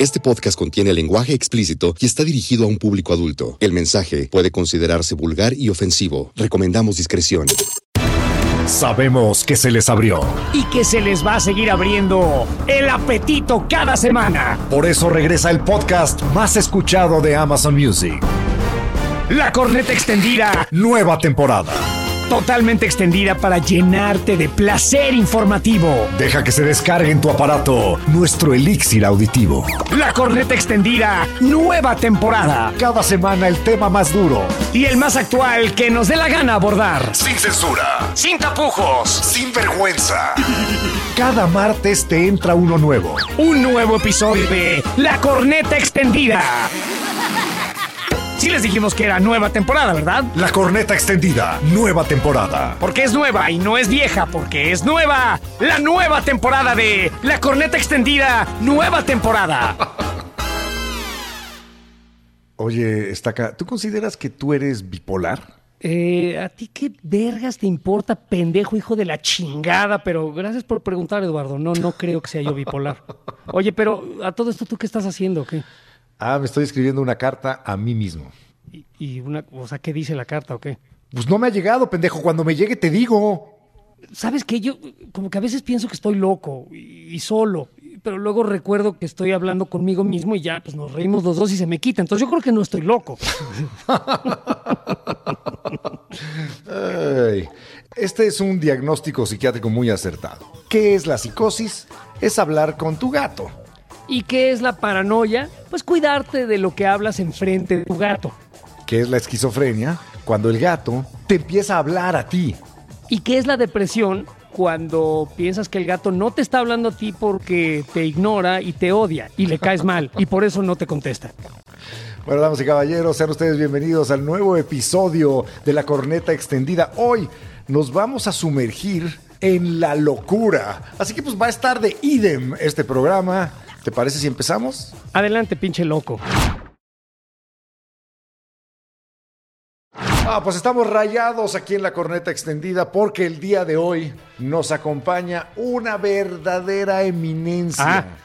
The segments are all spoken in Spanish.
Este podcast contiene lenguaje explícito y está dirigido a un público adulto. El mensaje puede considerarse vulgar y ofensivo. Recomendamos discreción. Sabemos que se les abrió. y que se les va a seguir abriendo el apetito cada semana. Por eso regresa el podcast más escuchado de Amazon Music. La corneta extendida, Nueva temporada. Totalmente extendida para llenarte de placer informativo. Deja que se descargue en tu aparato nuestro elixir auditivo. La corneta extendida, nueva temporada. Cada semana el tema más duro. Y el más actual que nos dé la gana abordar. Sin censura. Sin tapujos. Sin vergüenza. Cada martes te entra uno nuevo. Un nuevo episodio de La corneta extendida. Sí les dijimos que era nueva temporada, ¿verdad? La corneta extendida. Nueva temporada. Porque es nueva y no es vieja, porque es nueva. La nueva temporada de La Corneta Extendida, nueva temporada. Oye, Estaca, ¿tú consideras que tú eres bipolar? Eh, ¿A ti qué vergas te importa, pendejo hijo de la chingada? Pero gracias por preguntar, Eduardo. No, no creo que sea yo bipolar. Oye, pero a todo esto, ¿tú qué estás haciendo? ¿Qué? Ah, me estoy escribiendo una carta a mí mismo. Y, y una, o sea, ¿qué dice la carta o qué? Pues no me ha llegado, pendejo. Cuando me llegue te digo. ¿Sabes qué? Yo como que a veces pienso que estoy loco y, y solo, pero luego recuerdo que estoy hablando conmigo mismo y ya, pues nos reímos los dos y se me quita. Entonces yo creo que no estoy loco. Ay, Este es un diagnóstico psiquiátrico muy acertado. ¿Qué es la psicosis? Es hablar con tu gato. ¿Y qué es la paranoia? Pues cuidarte de lo que hablas enfrente de tu gato. ¿Qué es la esquizofrenia? Cuando el gato te empieza a hablar a ti. ¿Y qué es la depresión? Cuando piensas que el gato no te está hablando a ti porque te ignora y te odia y le caes mal y por eso no te contesta. Bueno, damas y caballeros, sean ustedes bienvenidos al nuevo episodio de La Corneta Extendida. Hoy nos vamos a sumergir en la locura. Así que pues va a estar de idem este programa. ¿Te parece si empezamos? Adelante, pinche loco. Ah, pues estamos rayados aquí en la corneta extendida porque el día de hoy nos acompaña una verdadera eminencia.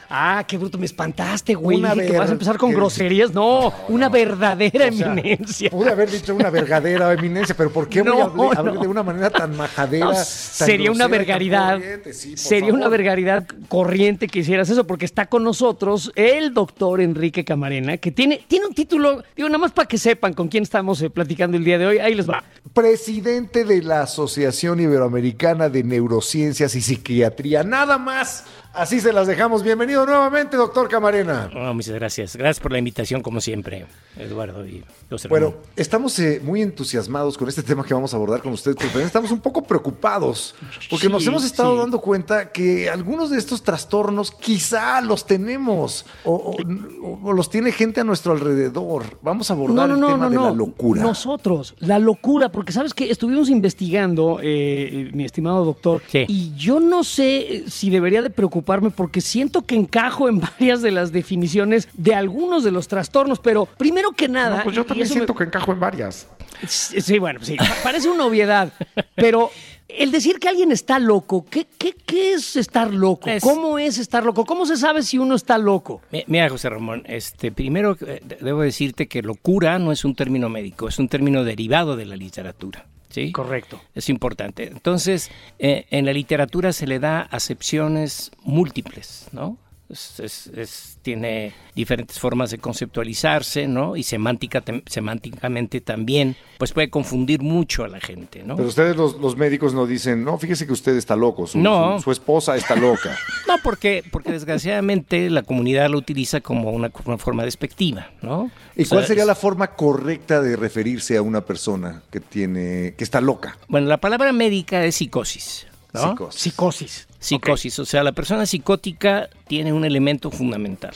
Ah, ah, qué bruto, me espantaste, güey. Una Dije que vas a empezar con groserías. No, una verdadera O sea, eminencia. Pude haber dicho una verdadera eminencia, pero ¿por qué voy a No, hablar, no. de una manera tan majadera? No, tan sería una grosera, vergaridad. Sí, sería una vergaridad corriente que hicieras eso, porque está con nosotros el doctor Enrique Camarena, que tiene, tiene un título, digo, nada más para que sepan con quién estamos eh, platicando el día de hoy. Ahí les va. Presidente de la Asociación Iberoamericana de Neurociencias y Psiquiatría. Nada más. Así se las dejamos. Bienvenido nuevamente, doctor Camarena. Oh, muchas gracias. Gracias por la invitación, como siempre, Eduardo y José Bueno, estamos eh, muy entusiasmados con este tema que vamos a abordar con ustedes, pero también estamos un poco preocupados porque nos hemos estado sí. dando cuenta que algunos de estos trastornos quizá los tenemos o, o- o los tiene gente a nuestro alrededor. Vamos a abordar el tema de la locura. Nosotros, la locura, porque sabes que estuvimos investigando, eh, mi estimado doctor, Sí. y yo no sé si debería de preocuparme porque siento que encajo en varias de las definiciones de algunos de los trastornos, pero primero que nada... No, pues yo también me- siento que encajo en varias. Sí, sí, bueno, sí, pa- parece una obviedad, pero el decir que alguien está loco, ¿qué, qué, qué es estar loco? Es- ¿Cómo es estar loco? ¿Cómo se sabe si uno está loco? Mi- Mira, José Ramón, este, primero eh, de- debo decirte que locura no es un término médico, es un término derivado de la literatura. ¿Sí? Correcto. Es importante. Entonces, eh, en la literatura se le da acepciones múltiples, ¿no? Es- es- es- tiene diferentes formas de conceptualizarse, ¿no? Y semántica, tem- semánticamente también, pues puede confundir mucho a la gente, ¿no? Pero ustedes los, los médicos no dicen, no, fíjese que usted está loco, su, No. su- su esposa está loca. No, porque, porque desgraciadamente la comunidad lo utiliza como una, una forma despectiva, ¿no? ¿Y O sea, cuál sería es- la forma correcta de referirse a una persona que tiene, que está loca? Bueno, la palabra médica es psicosis, ¿no? Psicosis. Psicosis. Psicosis, o sea, la persona psicótica tiene un elemento fundamental.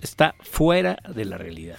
Está fuera de la realidad.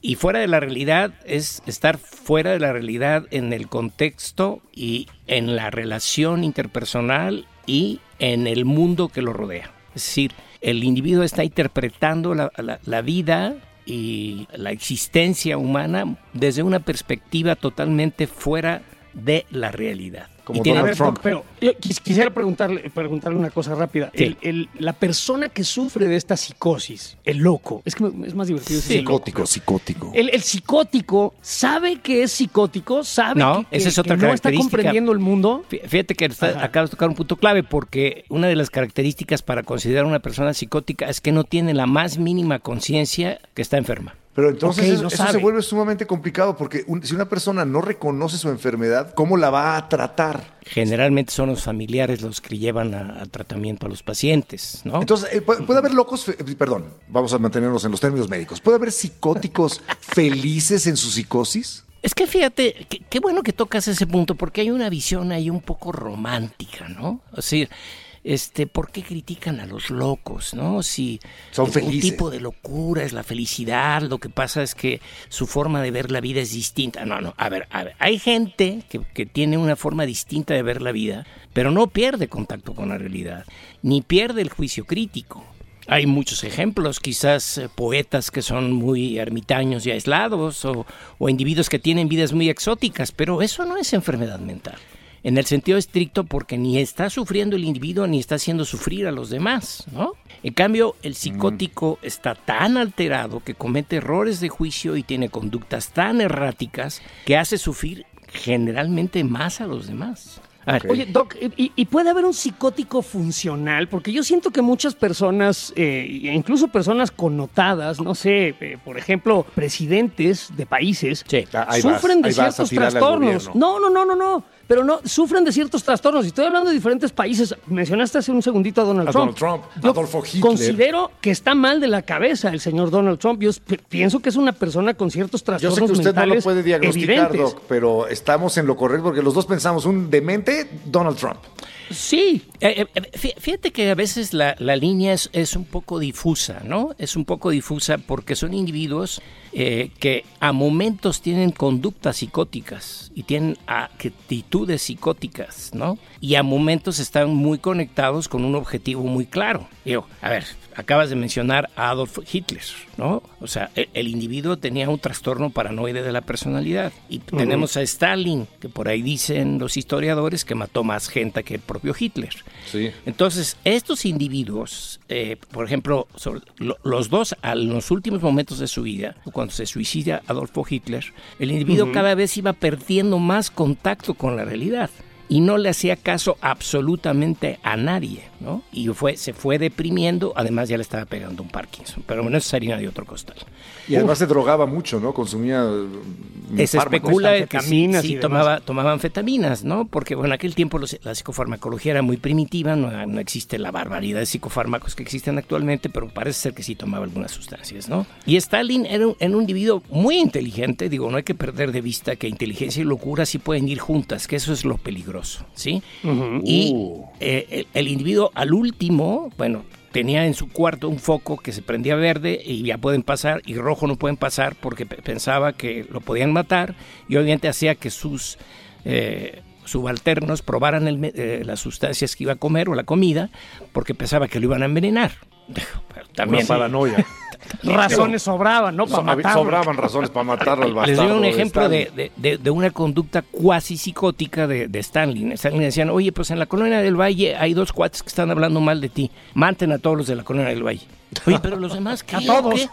Y fuera de la realidad es estar fuera de la realidad en el contexto y en la relación interpersonal y en el mundo que lo rodea. Es decir, el individuo está interpretando la, la, vida y la existencia humana desde una perspectiva totalmente fuera de la realidad. Como Y tiene- Donald a ver, Trump. Pero yo quis- quisiera preguntarle, preguntarle una cosa rápida. Sí. El- el- la persona que sufre de esta psicosis, el loco, es que me- es más divertido decir el loco. Psicótico, psicótico. El, el psicótico sabe que es psicótico, sabe No, que, esa es otra que no está comprendiendo el mundo. Fí- Fíjate que está- acabas de tocar un punto clave porque una de las características para considerar a una persona psicótica es que no tiene la más mínima conciencia que está enferma. Pero entonces eso, no eso sabe. se vuelve sumamente complicado porque un- si una persona no reconoce su enfermedad, ¿cómo la va a tratar? Generalmente son los familiares los que llevan a, a tratamiento a los pacientes, ¿no? Entonces, eh, puede, puede haber locos, fe- perdón, vamos a mantenernos en los términos médicos. ¿Puede haber psicóticos felices en su psicosis? Es que fíjate, qué, qué bueno que tocas ese punto, porque hay una visión ahí un poco romántica, ¿no? O sea, este, ¿por qué critican a los locos, no? Si Son un tipo de locura es la felicidad, lo que pasa es que su forma de ver la vida es distinta. No, no, a ver, a ver, hay gente que, que tiene una forma distinta de ver la vida, pero no pierde contacto con la realidad, ni pierde el juicio crítico. Hay muchos ejemplos, quizás eh, poetas que son muy ermitaños y aislados o, o individuos que tienen vidas muy exóticas, pero eso no es enfermedad mental. En el sentido estricto porque ni está sufriendo el individuo ni está haciendo sufrir a los demás, ¿no? En cambio, el psicótico está tan alterado que comete errores de juicio y tiene conductas tan erráticas que hace sufrir generalmente más a los demás. A ver, Oye, Doc, ¿y, y puede haber un psicótico funcional? Porque yo siento que muchas personas, eh, incluso personas connotadas, no sé, eh, por ejemplo, presidentes de países, Sí. Ah, vas, sufren de ciertos trastornos. No, no, no, no, no. Pero no, sufren de ciertos trastornos. Y estoy hablando de diferentes países. Mencionaste hace un segundito a Donald A Trump. Donald Trump, Yo Adolfo Hitler. Considero que está mal de la cabeza el señor Donald Trump. Yo pi- pienso que es una persona con ciertos Yo trastornos sé que usted no lo mentales puede diagnosticar, evidentes. Doc, pero estamos en lo correcto porque los dos pensamos un demente, Donald Trump. Sí, Eh, eh, fí- Fíjate que a veces la, la línea es, es un poco difusa, ¿no? Es un poco difusa porque son individuos eh, que a momentos tienen conductas psicóticas y tienen actitudes psicóticas, ¿no? Y a momentos están muy conectados con un objetivo muy claro. Digo, a ver, acabas de mencionar a Adolf Hitler, ¿no? O sea, el, el individuo tenía un trastorno paranoide de la personalidad. Y tenemos a Stalin, que por ahí dicen los historiadores que mató más gente que el propio Hitler. Sí. Entonces, estos individuos, eh, por ejemplo, sobre- lo- los dos, a los últimos momentos de su vida, cuando se suicida Adolfo Hitler, el individuo cada vez iba perdiendo más contacto con la realidad y no le hacía caso absolutamente a nadie, ¿no? Y fue, se fue deprimiendo, además ya le estaba pegando un Parkinson, pero bueno, eso es harina de otro costal. Y además se drogaba mucho, ¿no? Consumía Eh, Se especula que sí, sí tomaba, tomaba anfetaminas, ¿no? Porque bueno, en aquel tiempo los- la psicofarmacología era muy primitiva, no, no existe la barbaridad de psicofármacos que existen actualmente, pero parece ser que sí tomaba algunas sustancias, ¿no? Y Stalin era un, era un individuo muy inteligente, digo, no hay que perder de vista que inteligencia y locura sí pueden ir juntas, que eso es lo peligroso, ¿sí? Y eh, el, el individuo al último, bueno, tenía en su cuarto un foco que se prendía verde y ya pueden pasar y rojo no pueden pasar porque pe- pensaba que lo podían matar y obviamente hacía que sus eh, subalternos probaran el eh, las sustancias que iba a comer o la comida porque pensaba que lo iban a envenenar. También Una paranoia. razones sobraban, ¿no? Para So- sobraban razones para matarlo al Les bastardo. doy un ejemplo de, de- de- de una conducta cuasi psicótica de, de Stanley. Stanley decían, oye, pues en la colonia del Valle hay dos cuates que están hablando mal de ti. Maten a todos los de la colonia del Valle. Oye, pero los demás, ¿qué? A todos. ¿Qué?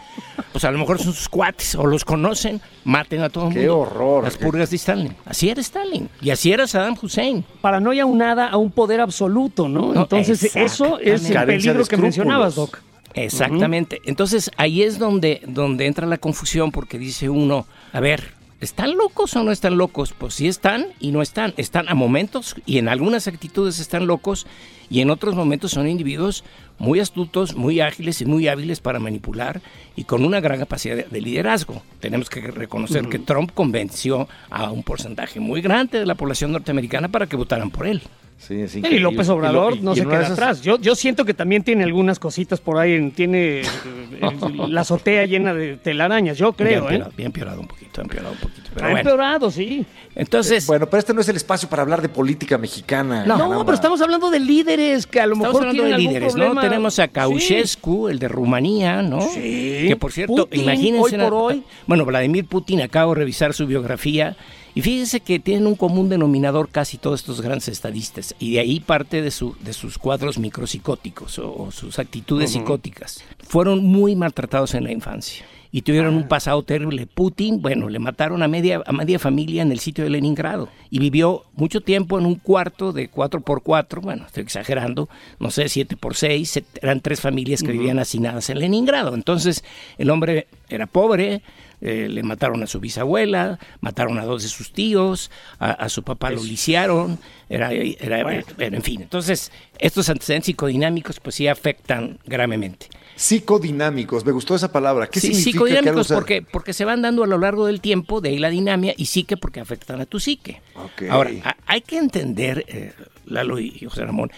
Pues a lo mejor son sus cuates o los conocen. Maten a todo el Qué mundo. horror. Las purgas de Stalin. Así era Stalin. Y así era Saddam Hussein. Paranoia unada a un poder absoluto, ¿no? No, Entonces, eso es el peligro que mencionabas, Doc. Exactamente. Entonces ahí es donde, donde entra la confusión porque dice uno, a ver, ¿están locos o no están locos? Pues sí están y no están. Están a momentos y en algunas actitudes están locos y en otros momentos son individuos muy astutos, muy ágiles y muy hábiles para manipular y con una gran capacidad de, de liderazgo. Tenemos que reconocer que Trump convenció a un porcentaje muy grande de la población norteamericana para que votaran por él. Sí. Y López Obrador no se queda atrás. Yo, yo siento que también tiene algunas cositas por ahí, tiene eh, la azotea llena de telarañas, yo creo. Bien, ¿eh? bien empeorado un poquito, empeorado un poquito. Pero ha bueno. empeorado, sí. Entonces, Bueno, pero este no es el espacio para hablar de política mexicana. No, caramba. pero estamos hablando de líderes que a lo Estamos mejor hablando tienen de líderes. ¿no? Tenemos a Sí. Ceausescu, el de Rumanía, ¿no? Sí. Que por cierto, Putin, imagínense. hoy por hoy. Bueno, Vladimir Putin, acabo de revisar su biografía. Y fíjense que tienen un común denominador casi todos estos grandes estadistas. Y de ahí parte de, su, de sus cuadros micropsicóticos o, o sus actitudes psicóticas. Fueron muy maltratados en la infancia. Y tuvieron un pasado terrible. Putin, bueno, le mataron a media, a media familia en el sitio de Leningrado. Y vivió mucho tiempo en un cuarto de 4x4, bueno, estoy exagerando, no sé, 7x6, se- eran tres familias que vivían hacinadas en Leningrado. Entonces, el hombre era pobre, eh, le mataron a su bisabuela, mataron a dos de sus tíos, a, a su papá lo lisiaron, era, era- bueno, en fin. Entonces, estos antecedentes psicodinámicos pues sí afectan gravemente. Psicodinámicos, me gustó esa palabra. ¿Qué Sí, significa? psicodinámicos Carlos? porque, porque se van dando a lo largo del tiempo, de ahí la dinamia, y psique porque afectan a tu psique. Ok. Ahora, a- hay que entender, eh, Lalo y José Ramón,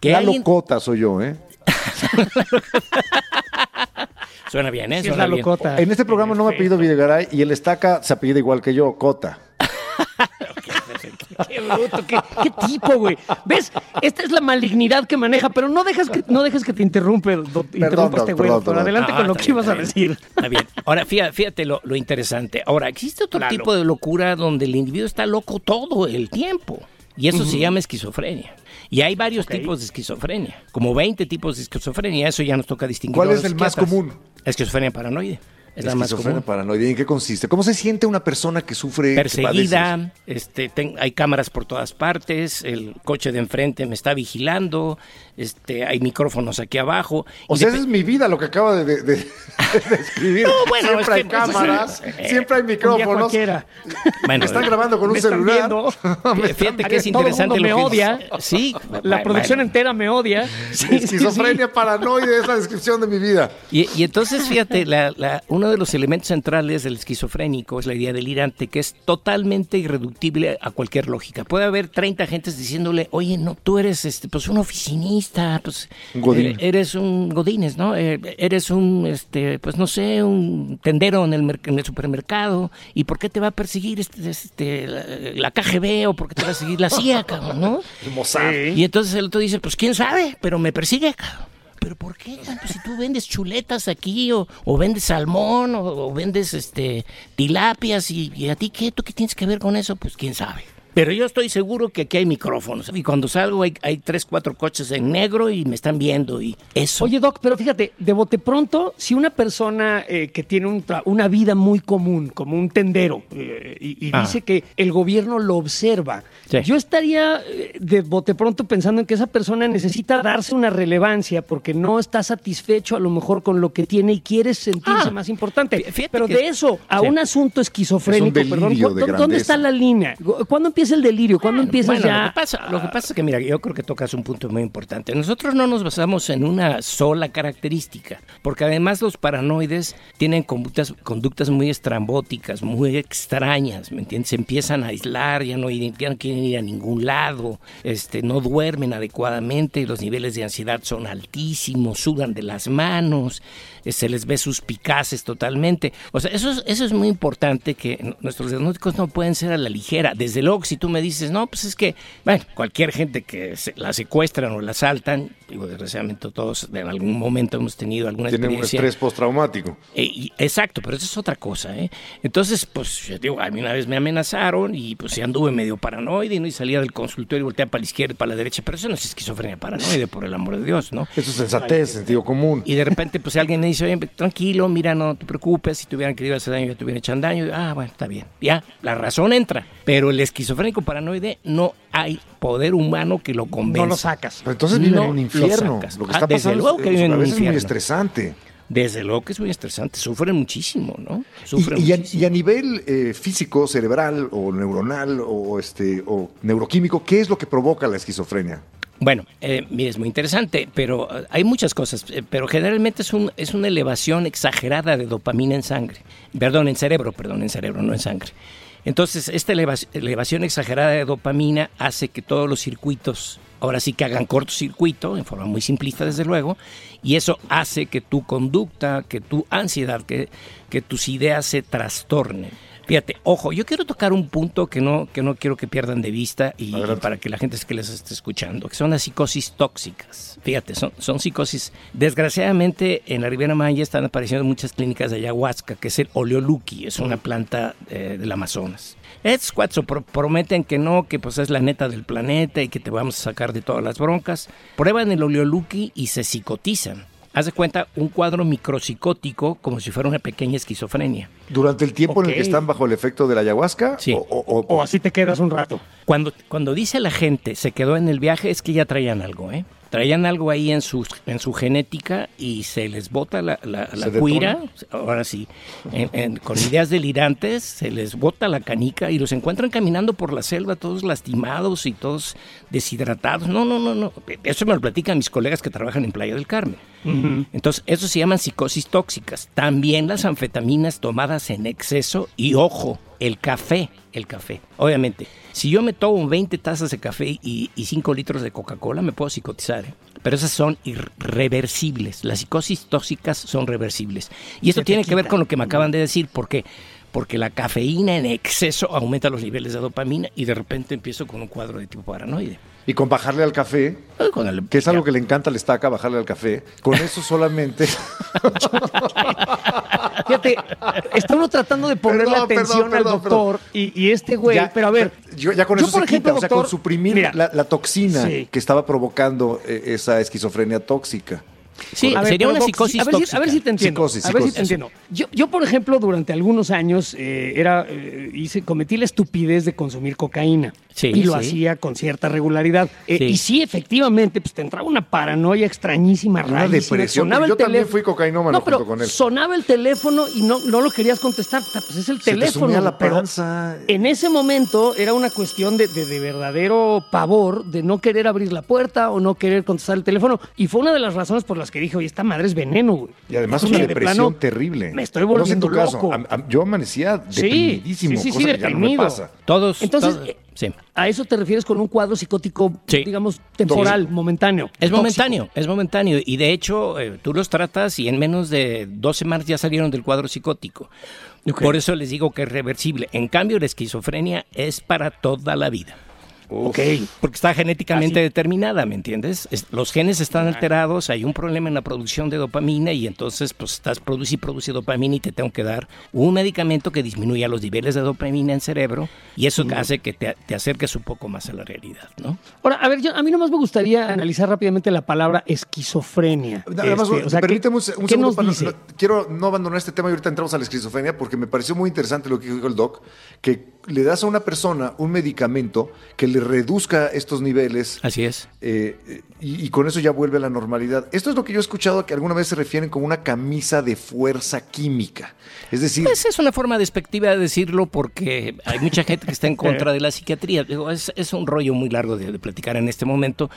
que La alguien- locota soy yo, ¿eh? Suena bien, ¿eh? Sí, es Suena la bien. locota. En este programa no me apellido Videgaray y el estaca se apellida igual que yo, Cota. Qué bruto, qué, qué tipo, güey. ¿Ves? Esta es la malignidad que maneja, pero no dejas que, no dejes que te interrumpe, do- interrumpa este güey, perdón, doctor. perdón. Adelante Ah, con lo que bien, ibas a decir. Está bien. Ahora, fíjate, fíjate lo, lo interesante. Ahora, existe otro tipo de locura donde el individuo está loco todo el tiempo. Y eso se llama esquizofrenia. Y hay varios tipos de esquizofrenia, como 20 tipos de esquizofrenia. Eso ya nos toca distinguir. ¿Cuál es el más común? Esquizofrenia paranoide. Es la más común. paranoide. ¿Y en qué consiste? ¿Cómo se siente una persona que sufre que perseguida, este, ten- hay cámaras por todas partes, el coche de enfrente me está vigilando, este, hay micrófonos aquí abajo. O sea, esa es mi vida lo que acaba de, de- de- de escribir. No, bueno, siempre es hay que- cámaras, eh, siempre hay micrófonos. bueno, Me están grabando con un Me están celular. Fíjate que es Todo el interesante mundo lo me odia. Sí, La producción bueno. entera me odia. Sí, sí, sí. Esquizofrenia paranoide es la descripción de mi vida. Y, y entonces, fíjate, la- la- uno de los elementos centrales del esquizofrénico es la idea delirante, que es totalmente irreductible a cualquier lógica. Puede haber 30 gentes diciéndole, oye, no, tú eres este, pues un oficinista, pues godín. eh, eres un godines, ¿no? Eh, eres un, este, pues no sé, un tendero en el, merc- en el supermercado. ¿Y por qué te va a perseguir este, este, la, la KGB o por qué te va a seguir la CIA, cabrón, no? El Mossad. Y entonces el otro dice, pues quién sabe, pero me persigue, cabrón. ¿Pero por qué? cabrón? Pues si tú vendes chuletas aquí, o, o vendes salmón, o, o vendes este tilapias, y, y a ti qué, tú qué tienes que ver con eso, pues quién sabe. Pero yo estoy seguro que aquí hay micrófonos. Y cuando salgo hay, hay tres, cuatro coches en negro y me están viendo. Y eso. Oye, Doc, pero fíjate, de bote pronto, si una persona eh, que tiene un una vida muy común, como un tendero, eh, y, y Ah. dice que el gobierno lo observa, Sí. yo estaría eh, de bote pronto pensando en que esa persona necesita darse una relevancia porque no está satisfecho a lo mejor con lo que tiene y quiere sentirse Ah, más importante. fíjate Pero que- de eso a Sí. un asunto esquizofrénico, Es un perdón, delirio ¿dó- de ¿dónde está la línea? ¿Cuándo empieza el delirio? ¿Cuándo Bueno, empiezas bueno, ya? Lo que, pasa, lo que pasa es que, mira, yo creo que tocas un punto muy importante. Nosotros no nos basamos en una sola característica, porque además los paranoides tienen conductas, conductas muy estrambóticas, muy extrañas, ¿me entiendes? Se empiezan a aislar, ya no, ya no quieren ir a ningún lado, este, no duermen adecuadamente, los niveles de ansiedad son altísimos, sudan de las manos, se les ve suspicaces totalmente. O sea, eso es, eso es muy importante que nuestros diagnósticos no pueden ser a la ligera. Desde luego, si tú me dices, no, pues es que, bueno, cualquier gente que se- la secuestran o la asaltan, digo, desgraciadamente todos en algún momento hemos tenido alguna Tiene un experiencia. estrés postraumático. Eh, y- exacto, pero eso es otra cosa, ¿eh? Entonces, pues, yo digo, a mí una vez me amenazaron y pues ya anduve medio paranoide, ¿no? Y salía del consultorio y volteaba para la izquierda y para la derecha, pero eso no es esquizofrenia paranoide, por el amor de Dios, ¿no? Eso es sensatez, sentido común. Y de repente, pues alguien me dice, oye, tranquilo, mira, no te preocupes, si te hubieran querido hacer daño, ya te hubieran hecho daño. Y, ah, bueno, está bien. Ya, la razón entra. Pero el esquizofrénico paranoide no hay poder humano que lo convenza. No lo sacas. Pero entonces vive No en un lo infierno. sacas. Lo que Ah, desde pasando luego que es, vive en a un veces es muy infierno. estresante. Desde luego que es muy estresante. Sufren muchísimo, ¿no? Y, Sufren y a, muchísimo. y a nivel eh, físico, cerebral o neuronal o, este, o neuroquímico, ¿qué es lo que provoca la esquizofrenia? Bueno, eh, mira, es muy interesante, pero eh, hay muchas cosas, eh, pero generalmente es, un, es una elevación exagerada de dopamina en sangre, perdón, en cerebro, perdón, en cerebro, no en sangre. Entonces, esta elevación exagerada de dopamina hace que todos los circuitos ahora sí que hagan cortocircuito, en forma muy simplista desde luego, y eso hace que tu conducta, que tu ansiedad, que, que tus ideas se trastornen. Fíjate, ojo, yo quiero tocar un punto que no, que no quiero que pierdan de vista y, para que la gente que les esté escuchando, que son las psicosis tóxicas. Fíjate, son, son psicosis. Desgraciadamente en la Riviera Maya están apareciendo muchas clínicas de ayahuasca, que es el oleoluki, es una planta eh, del Amazonas. Estos cuatro prometen que no, que pues es la neta del planeta y que te vamos a sacar de todas las broncas. Prueban el oleoluki y se psicotizan haz de cuenta, un cuadro micropsicótico como si fuera una pequeña esquizofrenia. ¿Durante el tiempo en el que están bajo el efecto de la ayahuasca? Sí. O, así te quedas un rato. Cuando, cuando dice la gente se quedó en el viaje es que ya traían algo, ¿eh? Traían algo ahí en su, en su genética y se les bota la, la, cuira, ahora sí, con ideas delirantes, se les bota la canica y los encuentran caminando por la selva todos lastimados y todos deshidratados. No, no, no, no. Eso me lo platican mis colegas que trabajan en Playa del Carmen. Entonces, eso se llaman psicosis tóxicas. También las anfetaminas tomadas en exceso y ojo, el café, el café. Obviamente, si yo me tomo 20 tazas de café y, 5 litros de Coca-Cola, me puedo psicotizar. ¿eh? Pero esas son irreversibles. Las psicosis tóxicas son reversibles. Y esto tiene que ver con lo que me acaban de decir, porque porque la cafeína en exceso aumenta los niveles de dopamina y de repente empiezo con un cuadro de tipo paranoide. Y con bajarle al café, que es algo que le encanta al estaca, bajarle al café, con eso solamente... Fíjate, está uno tratando de ponerle atención al doctor y, este güey, pero a ver... Yo, ya con eso por se ejemplo, quita, o sea, con suprimir la, toxina que estaba provocando eh, esa esquizofrenia tóxica. Sí, sería una psicosis a ver, Si, a ver si te entiendo. a ver si te entiendo. Yo, yo, por ejemplo, durante algunos años eh, era, eh, hice, cometí la estupidez de consumir cocaína. y lo hacía con cierta regularidad. Eh, y sí, efectivamente, pues te entraba una paranoia extrañísima, rara. depresión. Sonaba yo también fui cocainómano no, pero con él. Sonaba el teléfono y no, no lo querías contestar. Pues es el teléfono. Te la panza. en ese momento era una cuestión de, de, de verdadero pavor, de no querer abrir la puerta o no querer contestar el teléfono. Y fue una de las razones por las que dije, oye, esta madre es veneno, güey. Y además una depresión terrible. Me estoy volviendo no sé en tu Caso, yo amanecía deprimidísimo. Sí, sí, sí, deprimido. pasa. Todos. Entonces, eh, sí. a eso te refieres con un cuadro psicótico, digamos, temporal, momentáneo. Es momentáneo, es momentáneo. Y de hecho, eh, tú los tratas y en menos de dos semanas ya salieron del cuadro psicótico. Por eso les digo que es reversible. En cambio, la esquizofrenia es para toda la vida. Ok. Porque está genéticamente determinada, ¿me entiendes? los genes están alterados, hay un problema en la producción de dopamina y entonces pues estás produce y produce dopamina y te tengo que dar un medicamento que disminuya los niveles de dopamina en cerebro y eso hace que te, acerques un poco más a la realidad, ¿no? Ahora, a ver, yo, a mí nomás me gustaría analizar rápidamente la palabra esquizofrenia. Además, este, permíteme un, segundo quiero no abandonar este tema y ahorita entramos a la esquizofrenia porque me pareció muy interesante lo que dijo el doc, que le das a una persona un medicamento que le reduzca estos niveles. Así es. Eh, y, con eso ya vuelve a la normalidad. Esto es lo que yo he escuchado que alguna vez se refieren como una camisa de fuerza química. Es decir... Pues es una forma despectiva de decirlo porque hay mucha gente que está en contra de la psiquiatría. Es, es un rollo muy largo de platicar en este momento.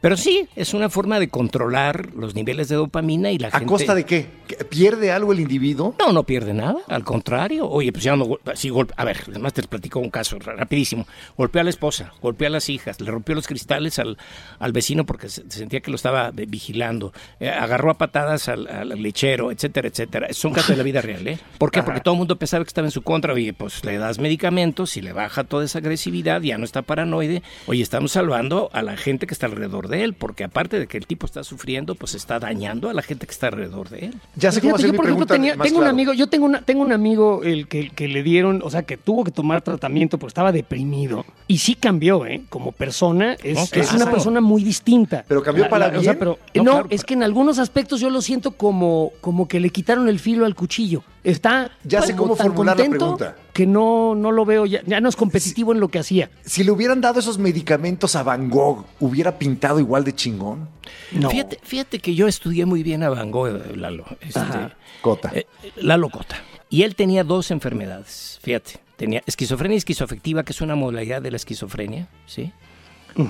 Pero sí, es una forma de controlar los niveles de dopamina y la gente... ¿A costa de qué? ¿Pierde algo el individuo? No, no pierde nada, al contrario. Oye, pues ya no... Así, a ver, además te platico un caso rapidísimo. Golpeó a la esposa, golpeó a las hijas, le rompió los cristales al, al vecino porque se, sentía que lo estaba vigilando, eh, agarró a patadas al, lechero, etcétera, etcétera. Es un caso de la vida real, ¿eh? ¿Por qué? Porque todo el mundo pensaba que estaba en su contra. Oye, pues le das medicamentos y le baja toda esa agresividad, ya no está paranoide. Oye, estamos salvando a la gente que está alrededor de él, porque aparte de que el tipo está sufriendo, pues está dañando a la gente que está alrededor de él. Ya sé cómo hacer yo, por ejemplo, tengo un amigo, yo tengo, una, tengo un amigo el que, que, le dieron, o sea, que tuvo que tomar tratamiento porque estaba deprimido y sí cambió, ¿eh? Como persona, es, es una persona muy distinta. Pero cambió para bien. pero, no, es que en algunos aspectos yo lo siento como, como que le quitaron el filo al cuchillo. Está ya sé cómo formular la pregunta. Que no, no lo veo, ya, ya no es competitivo en lo que hacía. Si le hubieran dado esos medicamentos a Van Gogh, ¿hubiera pintado igual de chingón? No. Fíjate, fíjate que yo estudié muy bien a Van Gogh, Lalo. Este, Cota. Eh, Lalo Cota. Y él tenía dos enfermedades, fíjate. Tenía esquizofrenia esquizoafectiva, que es una modalidad de la esquizofrenia, ¿sí?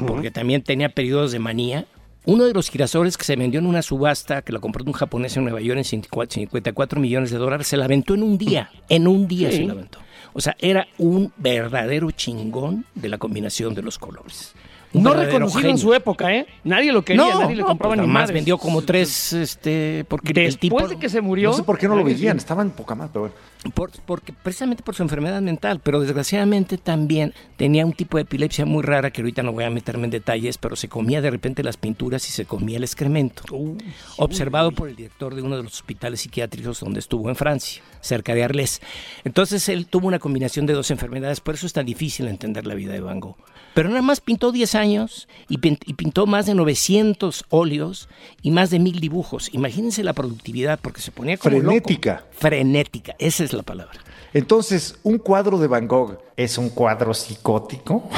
Porque también tenía periodos de manía Uno de los girasoles que se vendió en una subasta, que lo compró un japonés en Nueva York en 54 millones de dólares, se la aventó en un día. En un día se la aventó. O sea, era un verdadero chingón de la combinación de los colores no reconocido en su época, ¿eh? Nadie lo quería, nadie le compraba pues, ni más. vendió como tres, este, porque Después el tipo, de que se murió. No sé por qué no lo vendían, estaban poca más, pero bueno. Porque precisamente por su enfermedad mental, pero desgraciadamente también tenía un tipo de epilepsia muy rara que ahorita no voy a meterme en detalles, pero se comía de repente las pinturas y se comía el excremento. observado por el director de uno de los hospitales psiquiátricos donde estuvo en Francia, cerca de Arles. Entonces él tuvo una combinación de dos enfermedades, por eso es tan difícil entender la vida de Van Gogh. Pero nada más pintó 10 años y, pintó más de 900 óleos y más de mil dibujos. Imagínense la productividad, porque se ponía como Frenética. Frenética, esa es la palabra. Entonces, ¿un cuadro de Van Gogh es un cuadro psicótico?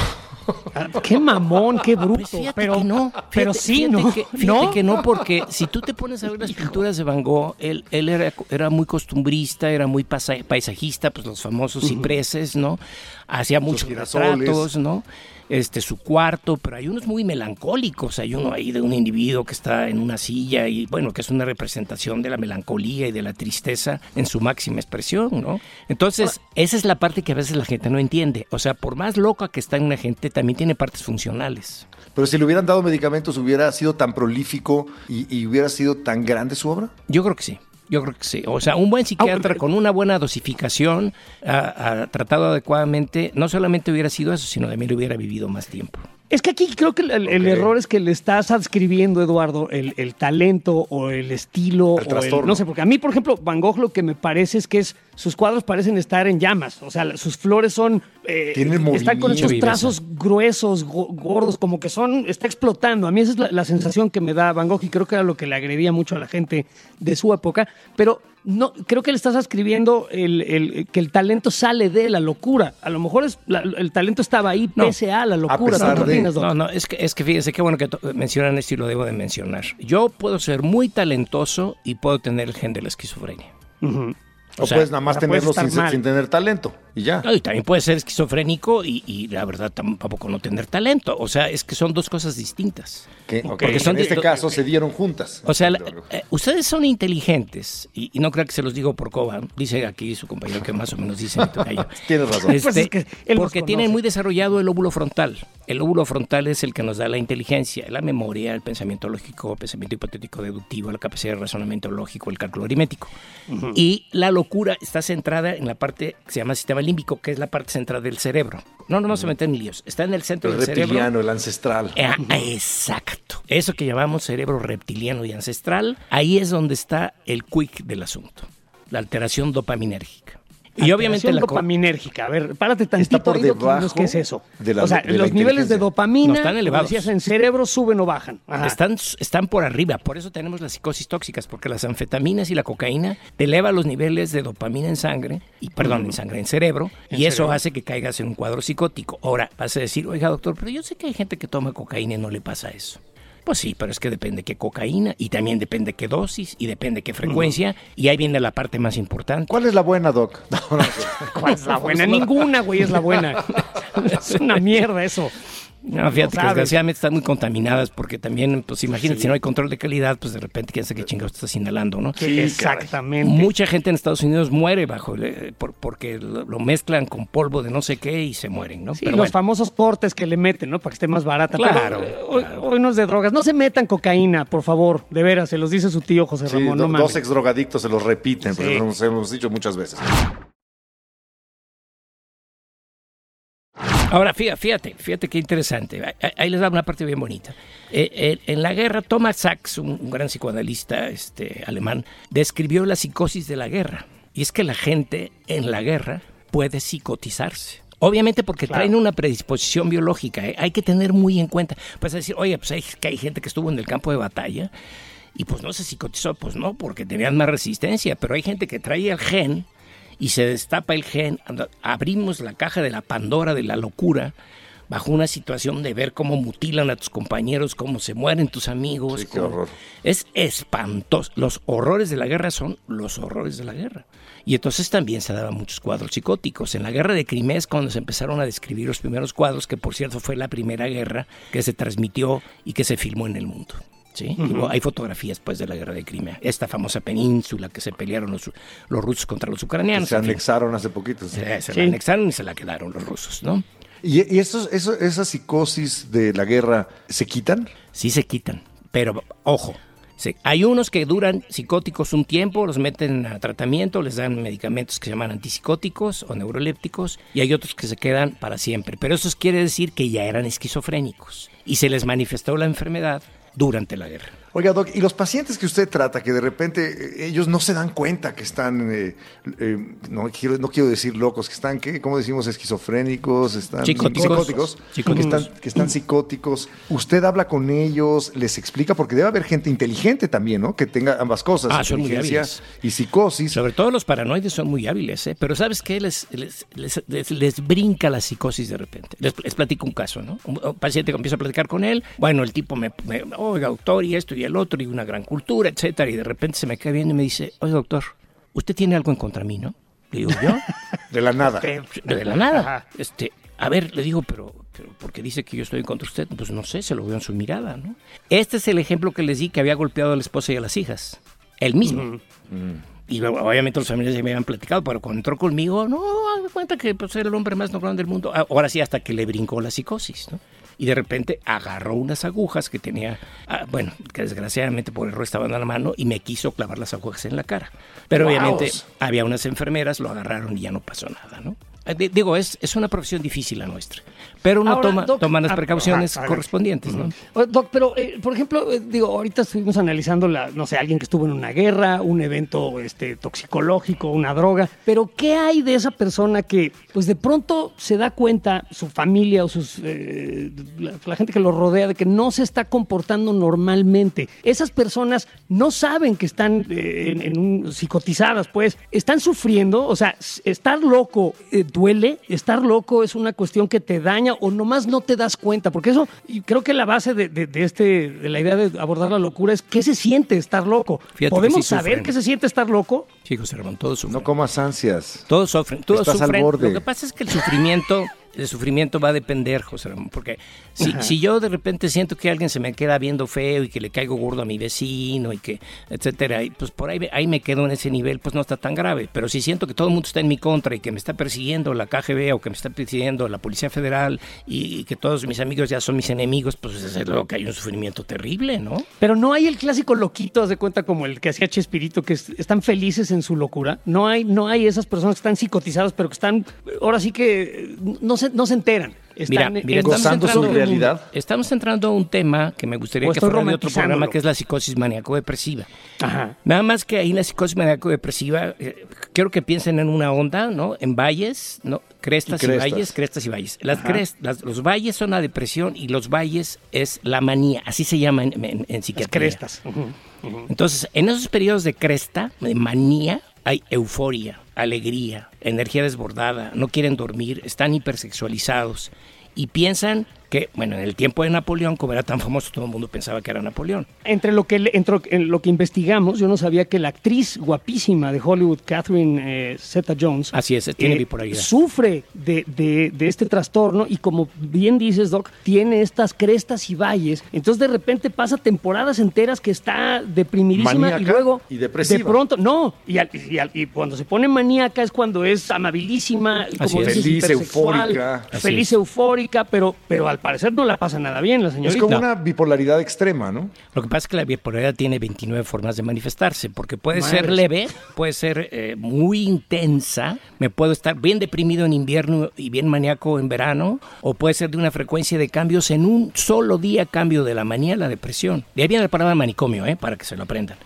qué mamón, qué bruto. Pues pero no, pero sí, ¿no? Que, fíjate que no, porque si tú te pones a ver las pinturas de Van Gogh, él, él era, era, muy costumbrista, era muy paisajista, pues los famosos cipreses, ¿no? Hacía muchos retratos, ¿no? Este, su cuarto, pero hay unos muy melancólicos. Hay uno ahí de un individuo que está en una silla y, bueno, que es una representación de la melancolía y de la tristeza en su máxima expresión, ¿no? Entonces, esa es la parte que a veces la gente no entiende. O sea, por más loca que está en una gente, también tiene partes funcionales. Pero si le hubieran dado medicamentos, ¿hubiera sido tan prolífico y, y hubiera sido tan grande su obra? Yo creo que sí. Yo creo que sí. O sea, un buen psiquiatra con una buena dosificación, tratado adecuadamente, no solamente hubiera sido eso, sino también hubiera vivido más tiempo. Es que aquí creo que el, error es que le estás adscribiendo, Eduardo, el, talento o el estilo. o no sé, porque a mí, por ejemplo, Van Gogh lo que me parece es que es, sus cuadros parecen estar en llamas. O sea, sus flores son. Eh, están con esos trazos gruesos, gordos, como que son. Está explotando. A mí esa es la, sensación que me da Van Gogh y creo que era lo que le agredía mucho a la gente de su época. Pero no, creo que le estás escribiendo el, que el talento sale de la locura. A lo mejor es, el talento estaba ahí pese a la locura. ¿no? no, es que, es que fíjense, qué bueno que mencionan esto y lo debo de mencionar. Yo puedo ser muy talentoso y puedo tener el gen de la esquizofrenia. O, puedes nada más tenerlo sin, sin, tener talento y ya. y también puedes ser esquizofrénico y, la verdad tampoco no tener talento. O sea, es que son dos cosas distintas. Porque en este caso se dieron juntas. O sea, eh, ustedes son inteligentes y, no creo que se los digo por coba. Dice aquí su compañero que más o menos dice. Tienes razón. Este, pues porque tienen muy desarrollado el óvulo frontal. El óvulo frontal es el que nos da la inteligencia, la memoria, el pensamiento lógico, el pensamiento hipotético deductivo, la capacidad de razonamiento lógico, el cálculo aritmético. Y la locura está centrada en la parte que se llama sistema límbico, que es la parte central del cerebro. No, no vamos a meter en líos. Está en el centro del cerebro. El reptiliano, el ancestral. Ah, exacto. Eso que llamamos cerebro reptiliano y ancestral, ahí es donde está el quick del asunto. La alteración dopaminérgica. Y obviamente la dopaminérgica. A ver, párate tantito. Está por debajo. ¿Qué es eso? o sea, los niveles de dopamina, están elevados. Decías, en cerebro suben o bajan. Están, están por arriba. Por eso tenemos las psicosis tóxicas, porque las anfetaminas y la cocaína te elevan los niveles de dopamina en sangre, y perdón, en sangre, en cerebro, y eso hace que caigas en un cuadro psicótico. Ahora, vas a decir, oiga, doctor, pero yo sé que hay gente que toma cocaína y no le pasa eso. Pues sí, pero es que depende qué cocaína y también depende qué dosis y depende qué frecuencia. Y ahí viene la parte más importante. ¿Cuál es la buena, Doc? ¿Cuál es la buena? Ninguna, güey, es la buena. es una mierda eso. No, fíjate que desgraciadamente están muy contaminadas porque también, pues imagínate, si no hay control de calidad, pues de repente quién sabe qué chingados estás inhalando, ¿no? Sí, exactamente. Mucha gente en Estados Unidos muere bajo, porque lo mezclan con polvo de no sé qué y se mueren, ¿no? Sí, los famosos portes que le meten, ¿no? Para que esté más barata. Claro, hoy, no es de drogas. No se metan cocaína, por favor, de veras, se los dice su tío José Ramón. no dos ex drogadictos se los repiten, pero nos hemos dicho muchas veces. Ahora, fíjate, fíjate, qué interesante. Ahí les da una parte bien bonita. Eh, eh, en la guerra, Thomas Sachs, un, gran psicoanalista este, alemán, describió la psicosis de la guerra. Y es que la gente en la guerra puede psicotizarse. Obviamente porque traen una predisposición biológica. ¿eh? Hay que tener muy en cuenta. Pues decir, oye, pues hay, que hay gente que estuvo en el campo de batalla y pues no se psicotizó. Pues no, porque tenían más resistencia. Pero hay gente que trae el gen y se destapa el gen, abrimos la caja de la Pandora de la locura bajo una situación de ver cómo mutilan a tus compañeros, cómo se mueren tus amigos. qué horror. Es espantoso. Los horrores de la guerra son los horrores de la guerra. Y entonces también se daban muchos cuadros psicóticos. En la guerra de Crimea es cuando se empezaron a describir los primeros cuadros, que por cierto fue la primera guerra que se transmitió y que se filmó en el mundo. ¿Sí? hay fotografías pues de la guerra de Crimea. Esta famosa península que se pelearon los, los rusos contra los ucranianos. se anexaron hace poquito. Se, la anexaron y se la quedaron los rusos, ¿no? ¿Y, y eso, esa psicosis de la guerra se quitan? Sí se quitan, pero ojo, hay unos que duran psicóticos un tiempo, los meten a tratamiento, les dan medicamentos que se llaman antipsicóticos o neurolépticos, y hay otros que se quedan para siempre. Pero eso quiere decir que ya eran esquizofrénicos y se les manifestó la enfermedad durante la guerra. Oiga, Doc, y los pacientes que usted trata, que de repente eh, ellos no se dan cuenta que están, eh, eh, no, quiero, no quiero decir locos, que están, ¿qué? ¿cómo decimos? Esquizofrénicos, están psicóticos, Que, están, que están psicóticos. Usted habla con ellos, les explica, porque debe haber gente inteligente también, ¿no? Que tenga ambas cosas, ah, inteligencia y psicosis. Sobre todo los paranoides son muy hábiles, ¿eh? Pero ¿sabes qué? Les, les, les, brinca la psicosis de repente. Les, platico un caso, ¿no? Un, paciente que empieza a platicar con él, bueno, el tipo me, me oiga, doctor, y esto y el otro y una gran cultura, etcétera, y de repente se me cae bien y me dice, oye doctor, ¿usted tiene algo en contra mí, no? Le digo, ¿yo? de la nada. De, la nada. Este, a ver, le digo, pero, pero porque dice que yo estoy en contra de usted, pues no sé, se lo veo en su mirada, ¿no? Este es el ejemplo que les di que había golpeado a la esposa y a las hijas. El mismo. Y obviamente los familiares ya me habían platicado, pero cuando entró conmigo, no, me cuenta que pues, era el hombre más normal del mundo. Ahora sí, hasta que le brincó la psicosis, ¿no? Y de repente agarró unas agujas que tenía, ah, bueno, que desgraciadamente por error estaban a la mano y me quiso clavar las agujas en la cara. Pero obviamente había unas enfermeras, lo agarraron y ya no pasó nada, ¿no? Eh, digo, es, es una profesión difícil la nuestra, pero uno toma, toma las ah, precauciones correspondientes, ¿no? Doc, pero, eh, por ejemplo, eh, digo, ahorita estuvimos analizando, la, no sé, alguien que estuvo en una guerra, un evento este, toxicológico, una droga, pero ¿qué hay de esa persona que, pues de pronto se da cuenta, su familia o sus, la, gente que lo rodea, de que no se está comportando normalmente? Esas personas no saben que están en, un, psicotizadas, pues, están sufriendo, o sea, estar loco, duele, estar loco es una cuestión que te daña o nomás no te das cuenta, porque eso, y creo que la base de, este, de la idea de abordar la locura es qué se siente estar loco. ¿Podemos saber qué se siente estar loco? Sí, José Ramón, todos sufren. No comas ansias. Todos sufren, todos sufren. Lo que pasa es que el sufrimiento el sufrimiento va a depender, José Ramón, porque si, si, yo de repente siento que alguien se me queda viendo feo y que le caigo gordo a mi vecino y que, etcétera, y pues por ahí, ahí me quedo en ese nivel, pues no está tan grave. Pero si siento que todo el mundo está en mi contra y que me está persiguiendo la KGB o que me está persiguiendo la Policía Federal y, que todos mis amigos ya son mis enemigos, pues es lo que hay un sufrimiento terrible, ¿no? Pero no hay el clásico loquito, haz de cuenta, como el que hacía Chespirito, que están felices en su locura. No hay, no hay esas personas que están psicotizadas, pero que están, ahora sí que no se, no se enteran. Están mira, gozando su realidad. Estamos entrando a un tema que me gustaría que fuera de otro programa, que es la psicosis maníaco-depresiva. Nada más que ahí en la psicosis maníaco-depresiva, eh, quiero que piensen en una onda, ¿no? En valles, ¿no? Crestas y, valles, crestas y valles. Las, crestas, los valles son la depresión y los valles es la manía, así se llama en, en, psiquiatría. crestas. Entonces, en esos periodos de cresta, de manía, hay euforia, alegría, energía desbordada, no quieren dormir, están hipersexualizados y piensan que, bueno, en el tiempo de Napoleón, como era tan famoso, todo el mundo pensaba que era Napoleón. Entre lo que, entre en lo que investigamos, yo no sabía que la actriz guapísima de Hollywood, Catherine eh, Zeta-Jones, así es, tiene eh, bipolaridad. Sufre de, de, este trastorno y como bien dices, Doc, tiene estas crestas y valles. Entonces de repente pasa temporadas enteras que está deprimidísima y luego y depresiva. de pronto, no, y, y, cuando se pone maníaca es cuando es amabilísima, como feliz, eufórica. Feliz, eufórica, pero, pero al parecer no la pasa nada bien la señorita. Es como una bipolaridad extrema, ¿no? Lo que pasa es que la bipolaridad tiene 29 formas de manifestarse, porque puede ser leve, puede ser eh, muy intensa, me puedo estar bien deprimido en invierno y bien maníaco en verano, o puede ser de una frecuencia de cambios en un solo día cambio de la manía a la depresión. De ahí viene la palabra manicomio, ¿eh? para que se lo aprendan.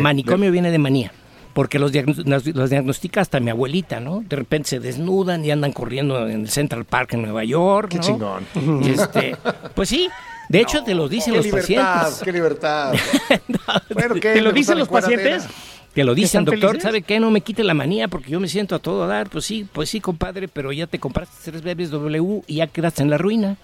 Manicomio viene de manía porque los, los diagnostica hasta mi abuelita, ¿no? De repente se desnudan y andan corriendo en el Central Park en Nueva York. Qué chingón. Este, pues sí. De hecho, te lo dicen los pacientes. ¡Qué libertad! bueno, ¿qué? ¿Te lo dicen los pacientes? Te lo dicen, doctor, ¿sabe qué? No me quite la manía porque yo me siento a todo dar. Pues sí, pues sí, compadre, pero ya te compraste tres bebés W y ya quedaste en la ruina.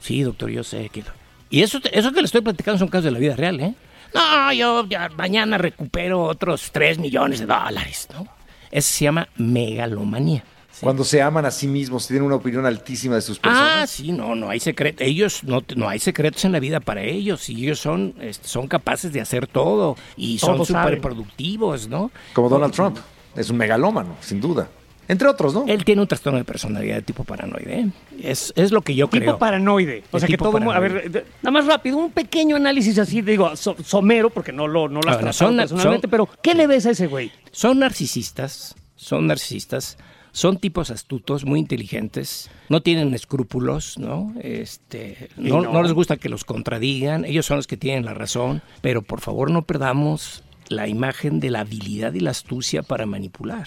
Sí, doctor, yo sé que... Y eso, eso que le estoy platicando son casos de la vida real, ¿eh? No, yo ya mañana recupero otros 3 millones de dólares, ¿no? Eso se llama megalomanía. Cuando se aman a sí mismos, tienen una opinión altísima de sus personas. Ah, sí, no, no hay secreto. Ellos no, no hay secretos en la vida para ellos y ellos son, este, son capaces de hacer todo y son súper productivos, ¿no? Como Donald Trump. Es un megalómano, sin duda. Entre otros, ¿no? Él tiene un trastorno de personalidad de tipo paranoide. ¿eh? Es, es lo que yo creo. Tipo paranoide. O sea que todo. A ver, nada más rápido, un pequeño análisis así, digo, somero, porque no lo, no lo has tratado personalmente, pero ¿qué le ves a ese güey? Son narcisistas, son narcisistas. Son tipos astutos, muy inteligentes, no tienen escrúpulos, ¿no? Este, no, no. no les gusta que los contradigan, ellos son los que tienen la razón, pero por favor no perdamos la imagen de la habilidad y la astucia para manipular.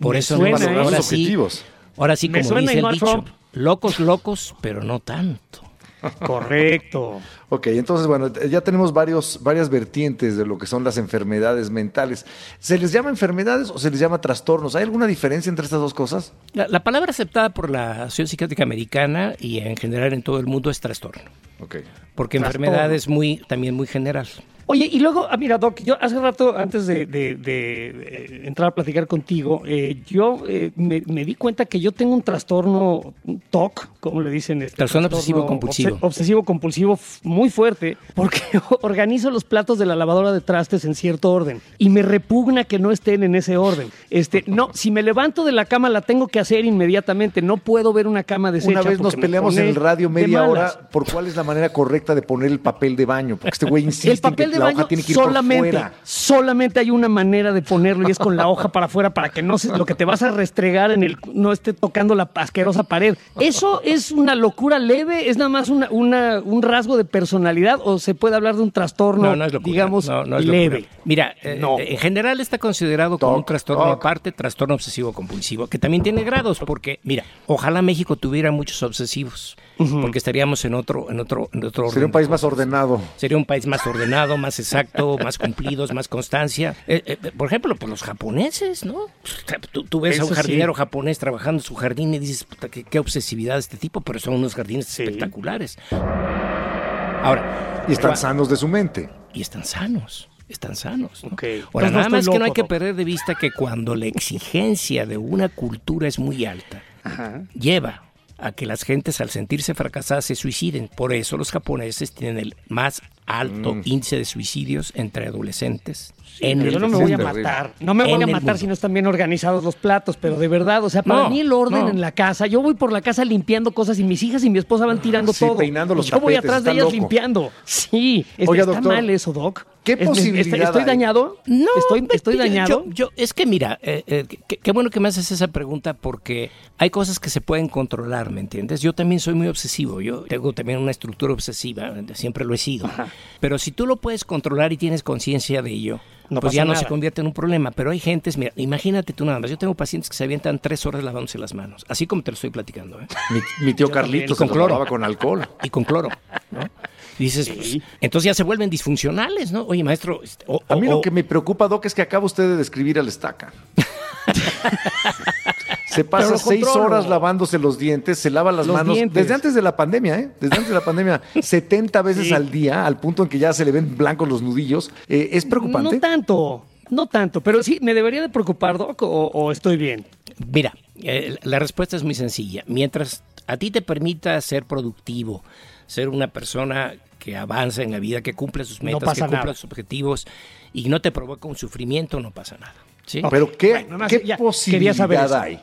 Por eso suena, no, ahora, sí, objetivos. ahora sí, como dice el dicho, locos, locos, pero no tanto. Correcto. ok, entonces, bueno, ya tenemos varios, varias vertientes de lo que son las enfermedades mentales. ¿Se les llama enfermedades o se les llama trastornos? ¿Hay alguna diferencia entre estas dos cosas? La, la palabra aceptada por la Asociación Psiquiátrica Americana y en general en todo el mundo es trastorno. Okay. Porque enfermedad es muy, también muy general. Oye, y luego, ah, mira, Doc, yo hace rato, antes de, de, entrar a platicar contigo, eh, yo eh, me, di cuenta que yo tengo un trastorno TOC, como le dicen. Este, trastorno obsesivo-compulsivo. Obsesivo-compulsivo muy fuerte, porque organizo los platos de la lavadora de trastes en cierto orden y me repugna que no estén en ese orden. Este, no, si me levanto de la cama la tengo que hacer inmediatamente, no puedo ver una cama deshecha. Una vez nos peleamos en el radio media hora por cuál es la manera correcta de poner el papel de baño, porque este güey insiste el papel de baño tiene que ir solamente, por fuera. solamente hay una manera de ponerlo y es con la hoja para afuera para que no se, lo que te vas a restregar en el no esté tocando la asquerosa pared. Eso es una locura leve, es nada más una, una, un rasgo de personalidad o se puede hablar de un trastorno, digamos, leve. Mira, eh, en general está considerado como un trastorno aparte, trastorno obsesivo compulsivo, que también tiene grados, porque mira, ojalá México tuviera muchos obsesivos porque estaríamos en otro, en otro, en otro Sería un país más ordenado. Sería un país más ordenado, más exacto, más cumplidos, más constancia. Eh, eh, por ejemplo, pues los japoneses, ¿no? Tú, ves a un jardinero japonés trabajando en su jardín y dices, puta, qué, obsesividad este tipo, pero son unos jardines espectaculares. Ahora. Y están sanos de su mente. Y están sanos están sanos. ¿no? Ahora, nada más que no hay que perder de vista que cuando la exigencia de una cultura es muy alta, lleva a que las gentes al sentirse fracasadas se suiciden. Por eso los japoneses tienen el más alto mm. índice de suicidios entre adolescentes. en yo no me voy a matar, no me voy a matar si no están bien organizados los platos, pero de verdad, o sea, para mí el orden en la casa, yo voy por la casa limpiando cosas y mis hijas y mi esposa van tirando sí, todo. peinando los Yo voy atrás de ellas limpiando. Sí, está mal eso, Doc. ¿Qué posibilidad ¿Estoy dañado? No. ¿Estoy, estoy dañado? Yo, es que mira, eh, eh, qué, bueno que me haces esa pregunta porque hay cosas que se pueden controlar, ¿me entiendes? Yo también soy muy obsesivo. Yo tengo también una estructura obsesiva, siempre lo he sido. Pero si tú lo puedes controlar y tienes conciencia de ello, pues ya no se convierte en un problema. Pero hay gentes, mira, imagínate tú nada más. Yo tengo pacientes que se avientan tres horas lavándose las manos, así como te lo estoy platicando. ¿eh? Mi, tío Carlito con cloro. con alcohol. Y con cloro, ¿no? Y dices, pues, entonces ya se vuelven disfuncionales, ¿no? Oye, maestro. Este, a mí lo que me preocupa, Doc, es que acaba usted de describir al estaca. se pasa seis horas lavándose los dientes, se lava las manos desde antes de la pandemia, ¿eh? Desde antes de la pandemia, 70 veces al día, al punto en que ya se le ven blancos los nudillos. Eh, ¿Es preocupante? No tanto, no tanto, pero sí, ¿me debería de preocupar, Doc, o, estoy bien? Mira, eh, la respuesta es muy sencilla. Mientras a ti te permita ser productivo, ser una persona que avanza en la vida, que cumple sus metas, que cumple sus objetivos y no te provoca un sufrimiento, no pasa nada. ¿sí? Pero ¿qué, ¿qué posibilidad hay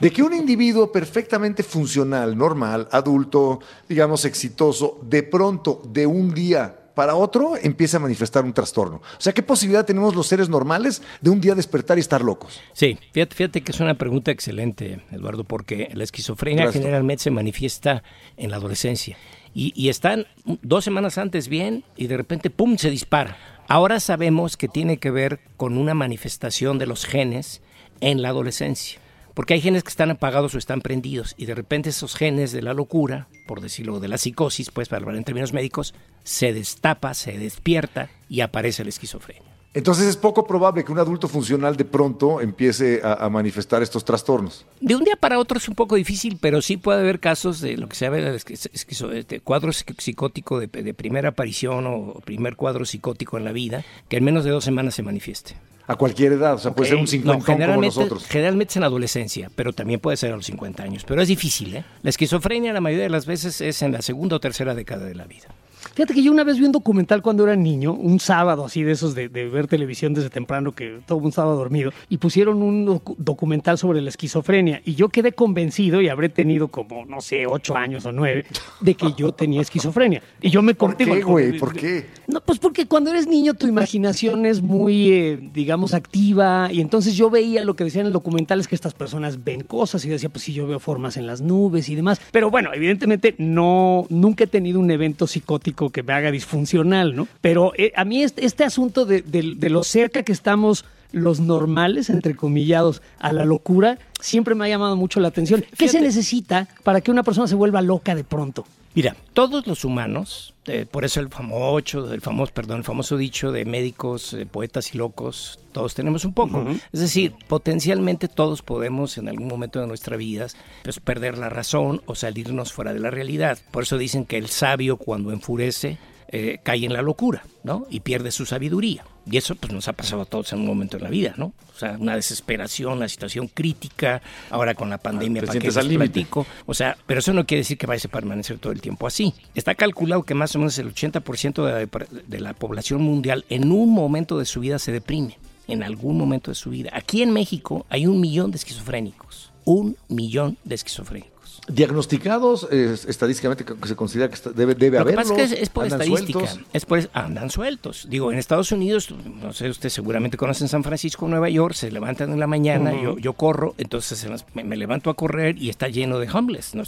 de que un individuo perfectamente funcional, normal, adulto, digamos exitoso, de pronto, de un día para otro, empiece a manifestar un trastorno? O sea, ¿qué posibilidad tenemos los seres normales de un día despertar y estar locos? Sí, fíjate, que es una pregunta excelente, Eduardo, porque la esquizofrenia generalmente se manifiesta en la adolescencia y, están dos semanas antes bien y de repente, ¡pum!, se dispara. Ahora sabemos que tiene que ver con una manifestación de los genes en la adolescencia. Porque hay genes que están apagados o están prendidos y de repente esos genes de la locura, por decirlo de la psicosis, pues para hablar en términos médicos, se destapa, se despierta y aparece la esquizofrenia. Entonces es poco probable que un adulto funcional de pronto empiece a, manifestar estos trastornos. De un día para otro es un poco difícil, pero sí puede haber casos de lo que se llama de cuadro psicótico de, primera aparición o primer cuadro psicótico en la vida, que en menos de dos semanas se manifieste. A cualquier edad, o sea, puede ser un 50 generalmente, como nosotros. Generalmente es en adolescencia, pero también puede ser a los 50 años. Pero es difícil, ¿eh? La esquizofrenia la mayoría de las veces es en la segunda o tercera década de la vida. Fíjate que yo una vez vi un documental cuando era niño, un sábado así de esos de, ver televisión desde temprano, que todo un sábado dormido, y pusieron un documental sobre la esquizofrenia. Y yo quedé convencido, y habré tenido como, no sé, ocho años o nueve, de que yo tenía esquizofrenia. Y yo me ¿Por qué, güey? ¿Por qué? No, pues porque cuando eres niño tu imaginación es muy, eh, digamos, activa. Y entonces yo veía lo que decían en el documental es que estas personas ven cosas y decía, pues sí, yo veo formas en las nubes y demás. Pero bueno, evidentemente no, nunca he tenido un evento psicótico que me haga disfuncional, ¿no? Pero eh, a mí este, este asunto de, de, lo cerca que estamos los normales, entre comillados, a la locura, siempre me ha llamado mucho la atención. ¿Qué se necesita para que una persona se vuelva loca de pronto? Mira, todos los humanos, eh, por eso el famoso, el famoso, perdón, el famoso dicho de médicos, eh, poetas y locos, todos tenemos un poco. Es decir, potencialmente todos podemos en algún momento de nuestra vida pues, perder la razón o salirnos fuera de la realidad. Por eso dicen que el sabio cuando enfurece eh, cae en la locura, ¿no? Y pierde su sabiduría. Y eso pues nos ha pasado a todos en un momento de la vida, ¿no? O sea, una desesperación, una situación crítica, ahora con la pandemia, ¿para qué les platico? O sea, pero eso no quiere decir que vaya a permanecer todo el tiempo así. Está calculado que más o menos el 80% de la, de la población mundial en un momento de su vida se deprime, en algún momento de su vida. Aquí en México hay un millón de esquizofrénicos, un millón de esquizofrénicos diagnosticados estadísticamente se considera que debe, debe Lo que pasa es que es por estadística, es por, andan sueltos. Digo, en Estados Unidos, no sé, usted seguramente conocen San Francisco, Nueva York, se levantan en la mañana, yo, yo corro, entonces me, levanto a correr y está lleno de homeless, ¿no?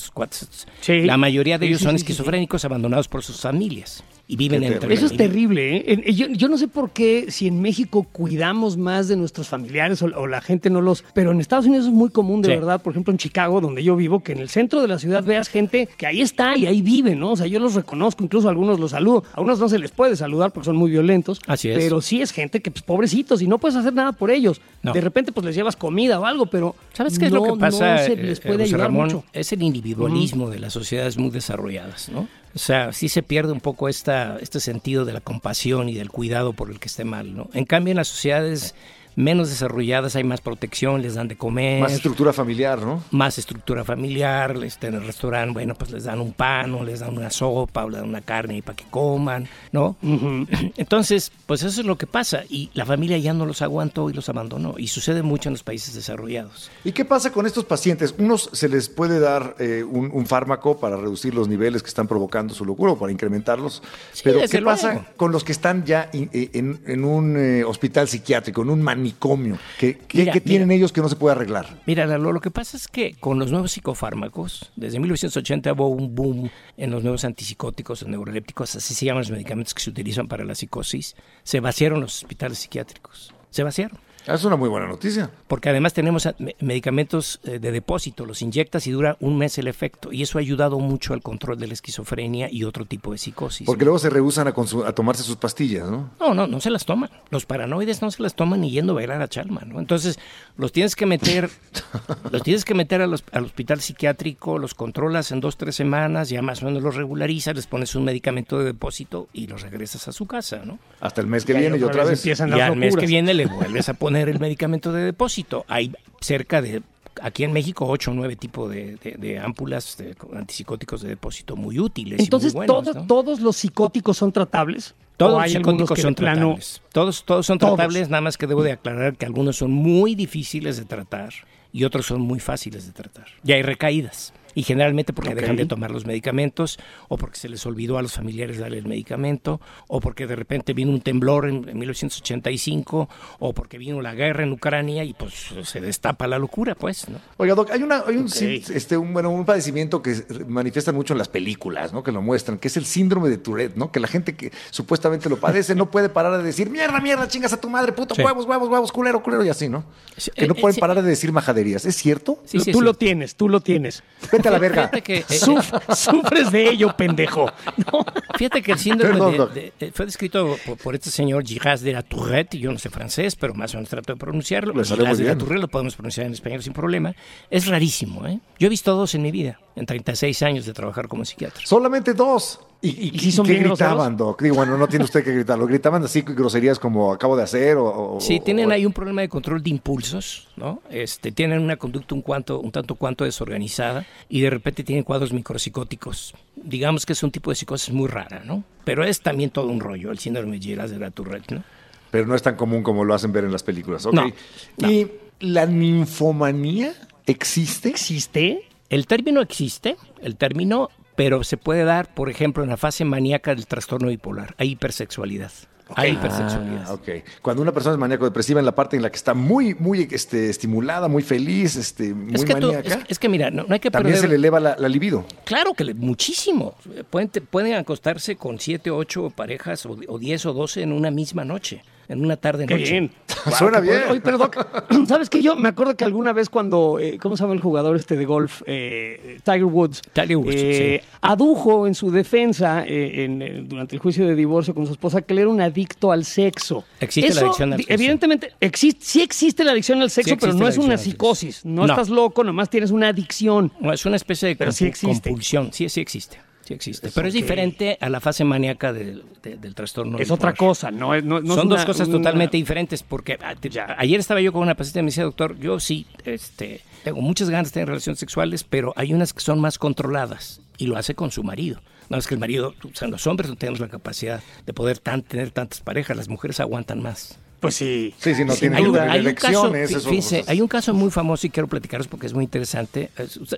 La mayoría de ellos son esquizofrénicos abandonados por sus familias y viven entre Eso es terrible. ¿eh? Yo, yo, no sé por qué, si en México cuidamos más de nuestros familiares o, la gente no los. Pero en Estados Unidos es muy común, de verdad. Por ejemplo, en Chicago, donde yo vivo, que en el centro de la ciudad veas gente que ahí está y ahí vive, ¿no? O sea, yo los reconozco, incluso a algunos los saludo. A unos no se les puede saludar porque son muy violentos. Así es. Pero sí es gente que, pues, pobrecitos, y no puedes hacer nada por ellos. De repente, pues les llevas comida o algo, pero. ¿Sabes qué es lo que pasa? No se les eh, puede ayudar mucho. Es el individualismo de las sociedades muy desarrolladas, ¿no? O sea, sí se pierde un poco esta, este sentido de la compasión y del cuidado por el que esté mal, ¿no? En cambio, en las sociedades menos desarrolladas hay más protección, les dan de comer. Más estructura familiar, ¿no? Más estructura familiar, este, en el restaurante, bueno, pues les dan un pan o les dan una sopa o les dan una carne para que coman, ¿no? Entonces, pues eso es lo que pasa y la familia ya no los aguantó y los abandonó y sucede mucho en los países desarrollados. ¿Y qué pasa con estos pacientes? Unos se les puede dar eh, un, fármaco para reducir los niveles que están provocando su locura o para incrementarlos, pero ¿qué pasa con los que están ya eh, en, un eh, hospital psiquiátrico, en un manicomio? Manicomio? ¿Qué, tienen ellos que no se puede arreglar? Mira, lo, lo, que pasa es que con los nuevos psicofármacos, desde 1980 hubo un boom en los nuevos antipsicóticos o neurolépticos, así se llaman los medicamentos que se utilizan para la psicosis, se vaciaron los hospitales psiquiátricos. Se vaciaron. Es una muy buena noticia. Porque además tenemos medicamentos eh, de depósito, los inyectas y dura un mes el efecto. Y eso ha ayudado mucho al control de la esquizofrenia y otro tipo de psicosis. Porque luego se rehusan a, a, tomarse sus pastillas, ¿no? No, no, no se las toman. Los paranoides no se las toman ni yendo a bailar a Chalma, ¿no? Entonces, los tienes que meter, los tienes que meter al hospital psiquiátrico, los controlas en dos, tres semanas, ya más o menos los regularizas, les pones un medicamento de depósito y los regresas a su casa, ¿no? Hasta el mes que viene y otra vez. Empiezan y al mes que viene le vuelves a poner el medicamento de depósito. Hay cerca de aquí en México ocho o nueve tipos de, de, ámpulas de antipsicóticos de depósito muy útiles. Entonces, ¿todos los psicóticos son tratables? Todos los psicóticos son tratables. Todos, todos son tratables, nada más que debo de aclarar que algunos son muy difíciles de tratar y otros son muy fáciles de tratar. Y hay recaídas y generalmente porque dejan de tomar los medicamentos o porque se les olvidó a los familiares darle el medicamento o porque de repente vino un temblor en, 1985 o porque vino la guerra en Ucrania y pues se destapa la locura, pues, ¿no? Oiga, Doc, hay, una, hay un, este, un, bueno, un padecimiento que manifiesta mucho en las películas, ¿no? Que lo muestran, que es el síndrome de Tourette, ¿no? Que la gente que supuestamente lo padece no puede parar de decir, mierda, mierda, chingas a tu madre, puto, huevos, huevos, huevos, culero, culero, y así, ¿no? Que no eh, pueden parar de decir majaderías. ¿Es cierto? Sí, tú lo tienes, tú lo tienes a la verga. que, eh, sufres de ello, pendejo. Fíjate que el síndrome de, fue descrito por, este señor Giras de la Tourette, yo no sé francés, pero más o menos trato de pronunciarlo. Giras de la Tourette lo podemos pronunciar en español sin problema. Es rarísimo, ¿eh? Yo he visto dos en mi vida, en 36 años de trabajar como psiquiatra. Solamente dos. ¿Y, y, son qué gritaban, Doc? Digo, bueno, no tiene usted que gritarlo. ¿Gritaban así groserías como acabo de hacer? O, sí, tienen ahí un problema de control de impulsos, ¿no? Este, tienen una conducta un, cuanto, un tanto cuanto desorganizada y de repente tienen cuadros micropsicóticos. Digamos que es un tipo de psicosis muy rara, ¿no? Pero es también todo un rollo, el síndrome de Giras de la Tourette, ¿no? Pero no es tan común como lo hacen ver en las películas, ¿ok? ¿Y la ninfomanía existe? ¿Existe? El término existe, el término pero se puede dar, por ejemplo, en la fase maníaca del trastorno bipolar. Hay hipersexualidad. Hay hipersexualidad. Ah. Cuando una persona es maníaco-depresiva en la parte en la que está muy, muy este, estimulada, muy feliz, este, muy es que maníaca. es, que mira, no, hay que También se le eleva la, libido. Claro que muchísimo. Pueden, pueden acostarse con siete, ocho parejas o, o diez o doce en una misma noche en una tarde noche. bien. Suena bien. Oye, pero ¿sabes qué? Yo me acuerdo que alguna vez cuando, eh, ¿cómo se llama el jugador este de golf? Eh, Tiger Woods. Tiger Woods, eh, Adujo en su defensa durante el juicio de divorcio con su esposa que él era un adicto al sexo. Existe la adicción al sexo. Evidentemente, existe, sí existe la adicción al sexo, pero no es una psicosis. No, estás loco, nomás tienes una adicción. No, es una especie de pero sí compulsión. Sí, sí existe. Sí existe. Pero es diferente a la fase maníaca del, trastorno. Es otra cosa, no, Son dos cosas totalmente diferentes porque ah, ayer estaba yo con una paciente y me decía, doctor, yo sí este, tengo muchas ganas de tener relaciones sexuales, pero hay unas que son más controladas y lo hace con su marido. No es que el marido, o sea, los hombres no tenemos la capacidad de poder tener tantas parejas, las mujeres aguantan más. Pues sí. Sí, sí, no tiene hay, hay un caso, hay un caso muy famoso y quiero platicaros porque es muy interesante.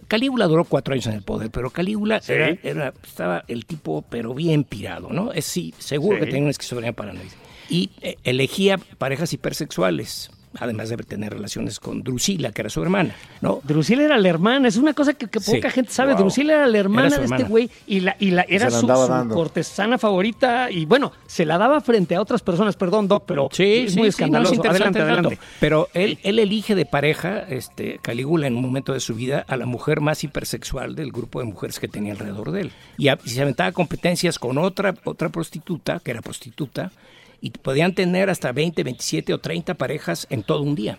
Calígula duró cuatro años en el poder, pero Calígula era, estaba el tipo, pero bien pirado, ¿no? Es sí, seguro que tenía una esquizofrenia paranoide. Y eh, elegía parejas hipersexuales además de tener relaciones con Drusila, que era su hermana, ¿no? Drusila era la hermana, es una cosa que, poca gente sabe. Drusila era la hermana de este güey y, la, y la, era su, cortesana favorita y bueno, se la daba frente a otras personas, perdón, Doc, pero sí, es muy escandaloso. adelante, adelante. Pero él, él elige de pareja, este, Calígula, en un momento de su vida, a la mujer más hipersexual del grupo de mujeres que tenía alrededor de él. Y, y se aventaba competencias con otra, otra prostituta, que era prostituta, y podían tener hasta 20, 27 o 30 parejas en todo un día.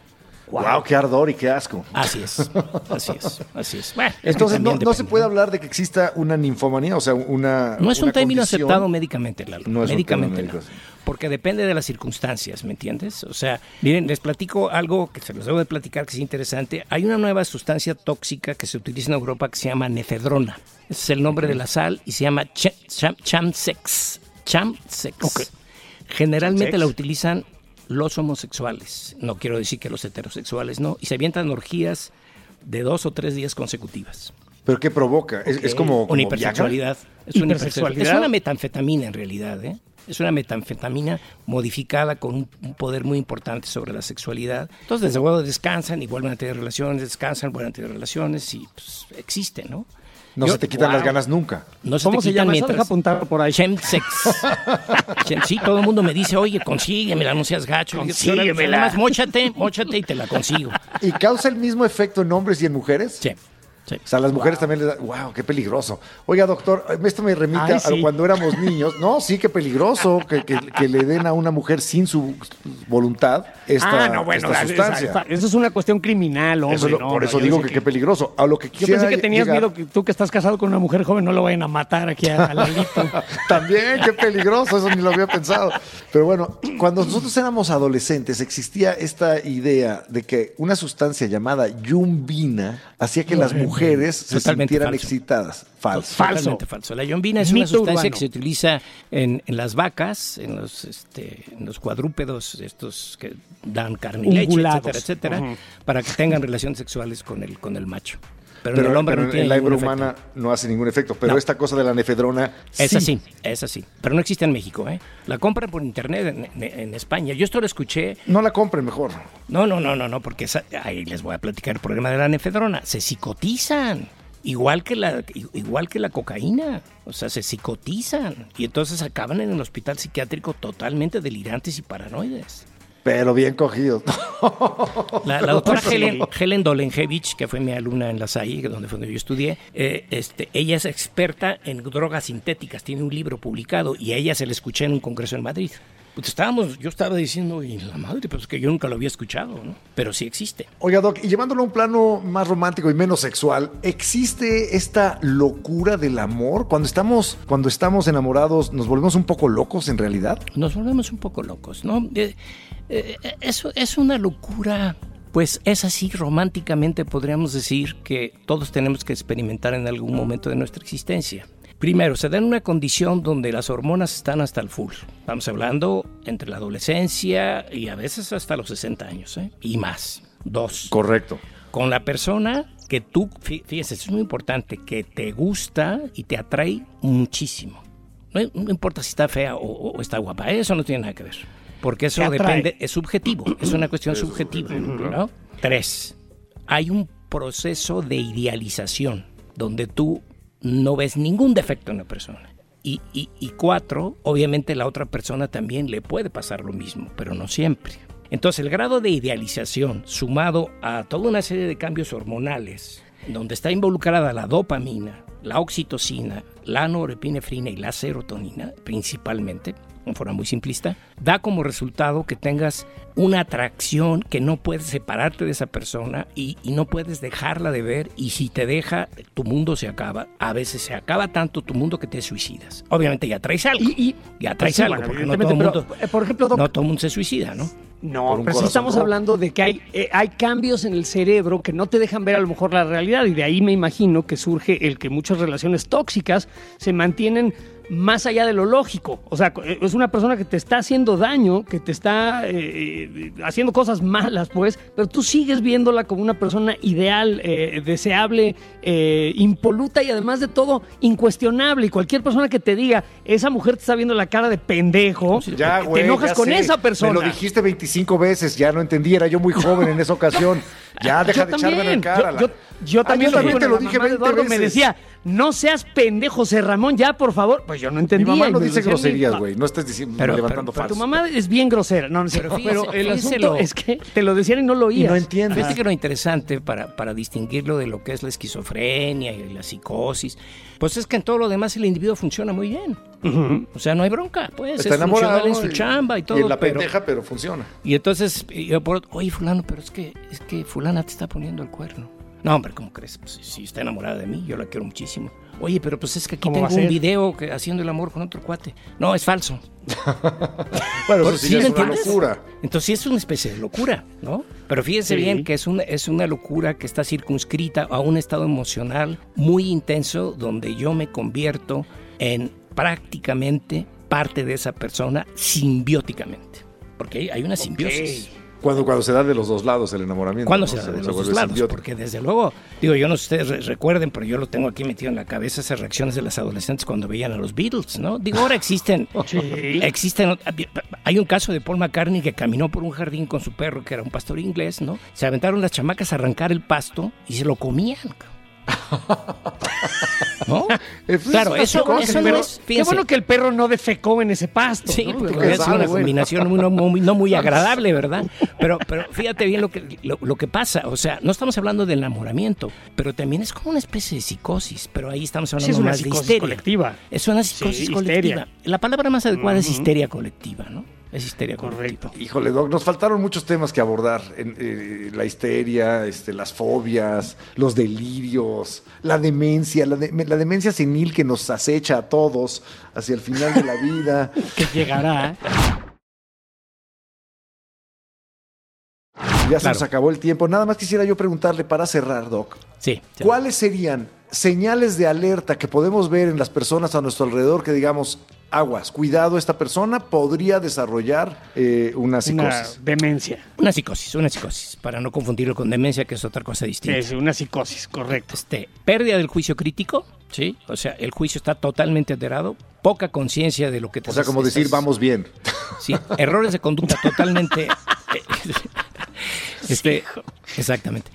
Wow. qué ardor y qué asco. Así es, así es, así es. Entonces, no, se puede hablar de que exista una ninfomanía, o sea, una. No es un término aceptado médicamente, Lalo. No es médicamente. Un porque depende de las circunstancias, ¿me entiendes? O sea, miren, les platico algo que se los debo de platicar que es interesante. Hay una nueva sustancia tóxica que se utiliza en Europa que se llama nefedrona. Ese es el nombre de la sal y se llama chamsex. Chamsex. Generalmente la utilizan los homosexuales, no quiero decir que los heterosexuales no, y se avientan orgías de dos o tres días consecutivas. ¿Pero qué provoca? ¿Es, como, una hipersexualidad. Es una hipersexualidad. Es una metanfetamina en realidad, ¿eh? Es una metanfetamina modificada con un, poder muy importante sobre la sexualidad. Entonces, desde luego descansan y vuelven a tener relaciones, descansan, vuelven a tener relaciones y pues, existe, ¿no? No se te quitan las ganas nunca. No se ¿Cómo se llama mientras... apuntar por ahí. Chemsex. sí, todo el mundo me dice, oye, consíguemela, no seas gacho. Consíguemela. Más, móchate, móchate y te la consigo. ¿Y causa el mismo efecto en hombres y en mujeres? Sí. O sea, las mujeres también les da, wow, qué peligroso. Oiga, doctor, esto me remite a cuando éramos niños. No, sí, qué peligroso que, le den a una mujer sin su voluntad esta, ah, no, bueno, sustancia. eso es una cuestión criminal, hombre. por eso digo que, qué peligroso. A lo que yo pensé que tenías miedo que tú que estás casado con una mujer joven no lo vayan a matar aquí a, Lalito. también, qué peligroso, eso ni lo había pensado. Pero bueno, cuando nosotros éramos adolescentes existía esta idea de que una sustancia llamada yumbina hacía que las mujeres mujeres se sintieran excitadas. Falso. Totalmente falso. La yombina es una sustancia que se utiliza en, las vacas, en los, este, en los cuadrúpedos, estos que dan carne y leche, etcétera, etcétera, para que tengan relaciones sexuales con el, con el macho. Pero, en el hombre no tiene en la hebra humana no hace ningún efecto. Pero esta cosa de la nefedrona. Es así, es así. Pero no existe en México, ¿eh? La compran por internet en, España. Yo esto lo escuché. No la compren mejor. No, no, no, no, no, porque ahí les voy a platicar el problema de la nefedrona. Se psicotizan. Igual que, la, igual que la cocaína, o sea, se psicotizan y entonces acaban en el hospital psiquiátrico totalmente delirantes y paranoides. Pero bien cogido. La, doctora Helen, Helen Dolenjevich, que fue mi alumna en la SAI, donde fue donde yo estudié, eh, este, ella es experta en drogas sintéticas, tiene un libro publicado y a ella se le escuché en un congreso en Madrid. Pues estábamos, yo estaba diciendo, y la madre, pues que yo nunca lo había escuchado, ¿no? Pero sí existe. Oiga, Doc, y llevándolo a un plano más romántico y menos sexual, ¿existe esta locura del amor? Cuando estamos, cuando estamos enamorados, ¿nos volvemos un poco locos en realidad? Nos volvemos un poco locos, ¿no? Eh, eh, eso es una locura pues es así, románticamente podríamos decir que todos tenemos que experimentar en algún momento de nuestra existencia. Primero, se da en una condición donde las hormonas están hasta el full. Estamos hablando entre la adolescencia y a veces hasta los 60 años, ¿eh? y más. Dos. Correcto. Con la persona que tú, fíjese, es muy importante, que te gusta y te atrae muchísimo. No, importa si está fea o, está guapa, eso no tiene nada que ver. Porque eso depende, es subjetivo, es una cuestión subjetiva. ¿no? Tres, hay un proceso de idealización donde tú no ves ningún defecto en la persona. Y, cuatro, obviamente la otra persona también le puede pasar lo mismo, pero no siempre. Entonces el grado de idealización sumado a toda una serie de cambios hormonales, donde está involucrada la dopamina, la oxitocina, la norepinefrina y la serotonina principalmente, en forma muy simplista, da como resultado que tengas una atracción que no puedes separarte de esa persona y, no puedes dejarla de ver y si te deja, tu mundo se acaba. A veces se acaba tanto tu mundo que te suicidas. Obviamente ya traes algo. Y, ya traes algo, porque no todo, mundo, eh, por ejemplo, no todo mundo se suicida, ¿no? No, pero sí estamos hablando de que hay, eh, hay cambios en el cerebro que no te dejan ver a lo mejor la realidad y de ahí me imagino que surge el que muchas relaciones tóxicas se mantienen más allá de lo lógico. O sea, es una persona que te está haciendo daño, que te está eh, haciendo cosas malas, pues, pero tú sigues viéndola como una persona ideal, eh, deseable, eh, impoluta y además de todo, incuestionable. Y cualquier persona que te diga, esa mujer te está viendo la cara de pendejo, ya, te enojas con esa persona. Me lo dijiste 25 veces, ya no entendí, era yo muy joven en esa ocasión. Ya deja de echarme en cara. Yo, también, te lo dije 20 veces. Me decía, no seas pendejo, José Ramón, ya, por favor. Pues yo no entendía. Mi mamá no dice groserías, güey. No estés diciendo, pero, levantando pero, tu mamá es bien grosera. No, no sé. Pero, el asunto es que te lo decían y no lo oías. no entiendes. Fíjate que lo interesante para, para distinguirlo de lo que es la esquizofrenia y la psicosis, pues es que en todo lo demás el individuo funciona muy bien. O sea, no hay bronca, pues. Está enamorado en su chamba y todo. Y en la pendeja, pero funciona. Y entonces, yo por, oye, fulano, pero es que, es que fulana te está poniendo el cuerno. No, hombre, ¿cómo crees? Pues, si está enamorada de mí, yo la quiero muchísimo. Oye, pero pues es que aquí tengo un video que, haciendo el amor con otro cuate. No, es falso. bueno, eso sí, es una locura. Entonces sí es una especie de locura, ¿no? Pero fíjense bien que es una, es una locura que está circunscrita a un estado emocional muy intenso donde yo me convierto en prácticamente parte de esa persona simbióticamente. Porque hay una simbiosis. Cuando, cuando se da de los dos lados el enamoramiento. Cuando se da de los dos lados, porque desde luego, digo, yo no sé si ustedes recuerden, pero yo lo tengo aquí metido en la cabeza esas reacciones de las adolescentes cuando veían a los Beatles, ¿no? Digo, ahora existen, existen, hay un caso de Paul McCartney que caminó por un jardín con su perro, que era un pastor inglés, ¿no? Se aventaron las chamacas a arrancar el pasto y se lo comían, ¿No? claro, eso, eso no es. Qué bueno que el perro no defecó en ese pasto. Sí, porque es una combinación no muy, no muy, agradable, ¿verdad? Pero, pero fíjate bien lo que, lo, que pasa. O sea, no estamos hablando de enamoramiento, pero también es como una especie de psicosis. Pero ahí estamos hablando más de histeria. colectiva. Es una psicosis colectiva. La palabra más adecuada es histeria colectiva, ¿no? Es histeria Correcto. Híjole, Doc, nos faltaron muchos temas que abordar. Eh, la histeria, este, las fobias, los delirios, la demencia, la, demencia senil que nos acecha a todos hacia el final de la vida. que llegará. Ya se nos acabó el tiempo. Nada más quisiera yo preguntarle para cerrar, Doc. Sí. ¿Cuáles serían señales de alerta que podemos ver en las personas a nuestro alrededor que digamos, aguas, cuidado, esta persona podría desarrollar eh, una psicosis. Una demencia. Una psicosis, una psicosis, para no confundirlo con demencia, que es otra cosa distinta. Es una psicosis, correcto. Este, pérdida del juicio crítico, ¿sí? O sea, el juicio está totalmente alterado, poca conciencia de lo que te O sea, como decir, vamos bien. Sí, errores de conducta totalmente... este, exactamente.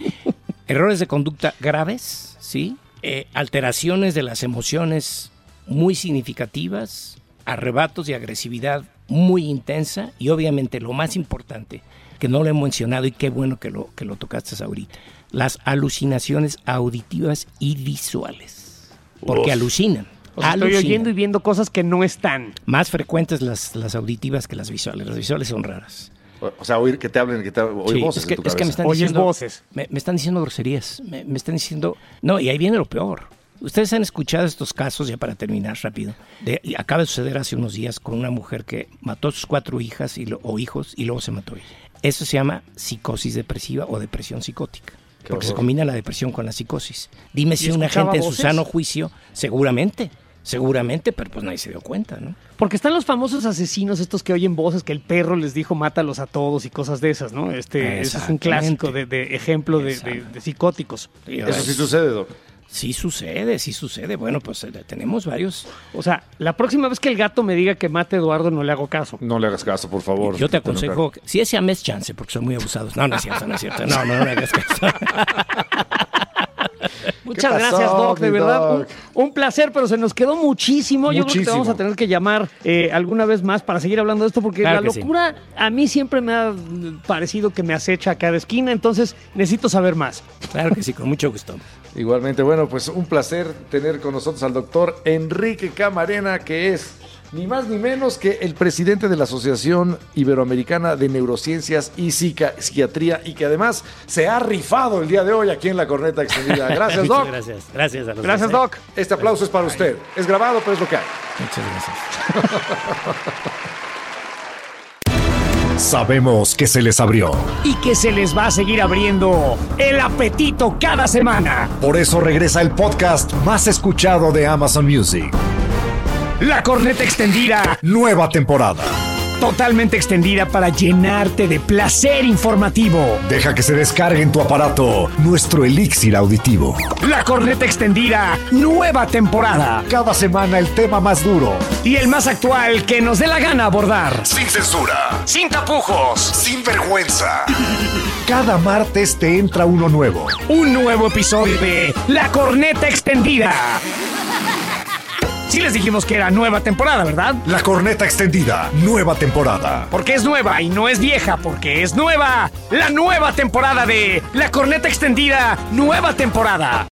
Errores de conducta graves, ¿sí? Eh, alteraciones de las emociones muy significativas, arrebatos de agresividad muy intensa y obviamente lo más importante, que no lo he mencionado y qué bueno que lo, que lo tocaste ahorita, las alucinaciones auditivas y visuales. Porque alucinan. estoy oyendo y viendo cosas que no están. Más frecuentes las, las auditivas que las visuales. Las visuales son raras. O sea, oír que te hablen, que te oír voces. Es que, en tu es que me están diciendo. voces. Me, están diciendo groserías. Me, me, están diciendo. No, y ahí viene lo peor. Ustedes han escuchado estos casos, ya para terminar rápido. De, acaba de suceder hace unos días con una mujer que mató a sus cuatro hijas y o hijos y luego se mató ella. Eso se llama psicosis depresiva o depresión psicótica. porque se combina la depresión con la psicosis. Dime si una gente en su sano juicio, seguramente, seguramente, pero pues nadie se dio cuenta, ¿no? Porque están los famosos asesinos, estos que oyen voces, que el perro les dijo mátalos a todos y cosas de esas, ¿no? Este es un clásico de, ejemplo de, de, psicóticos. Eso sí sucede, Doc. Sí sucede, sí sucede. Bueno, pues eh, tenemos varios. O sea, la próxima vez que el gato me diga que mate a Eduardo, no le hago caso. No le hagas caso, por favor. Yo te aconsejo, si ese mes chance, porque son muy abusados. No, no es cierto, no es cierto. No, no, no le hagas caso. Muchas gracias, Doc, de verdad. Un, placer, pero se nos quedó muchísimo. Yo creo que te vamos a tener que llamar eh, alguna vez más para seguir hablando de esto, porque la locura a mí siempre me ha parecido que me acecha a cada esquina, entonces necesito saber más. Claro que sí, con mucho gusto. Igualmente, bueno, pues un placer tener con nosotros al doctor Enrique Camarena, que es ni más ni menos que el presidente de la Asociación Iberoamericana de Neurociencias y Psiquiatría y que además se ha rifado el día de hoy aquí en la corneta extendida. Gracias, Doc. gracias, gracias a los Gracias, Doc. Este aplauso es para usted. Es grabado, pero es lo que hay. Muchas gracias. Sabemos que se les abrió. Y que se les va a seguir abriendo el apetito cada semana. Por eso regresa el podcast más escuchado de Amazon Music. La corneta extendida. Nueva temporada totalmente extendida para llenarte de placer informativo. Deja que se descargue en tu aparato nuestro elixir auditivo. La corneta extendida, nueva temporada. Cada semana el tema más duro. Y el más actual que nos dé la gana abordar. Sin censura. Sin tapujos. Sin vergüenza. Cada martes te entra uno nuevo. Un nuevo episodio de La corneta extendida. Sí les dijimos que era nueva temporada, ¿verdad? La corneta extendida, nueva temporada. Porque es nueva y no es vieja, porque es nueva. La nueva temporada de La corneta extendida, nueva temporada.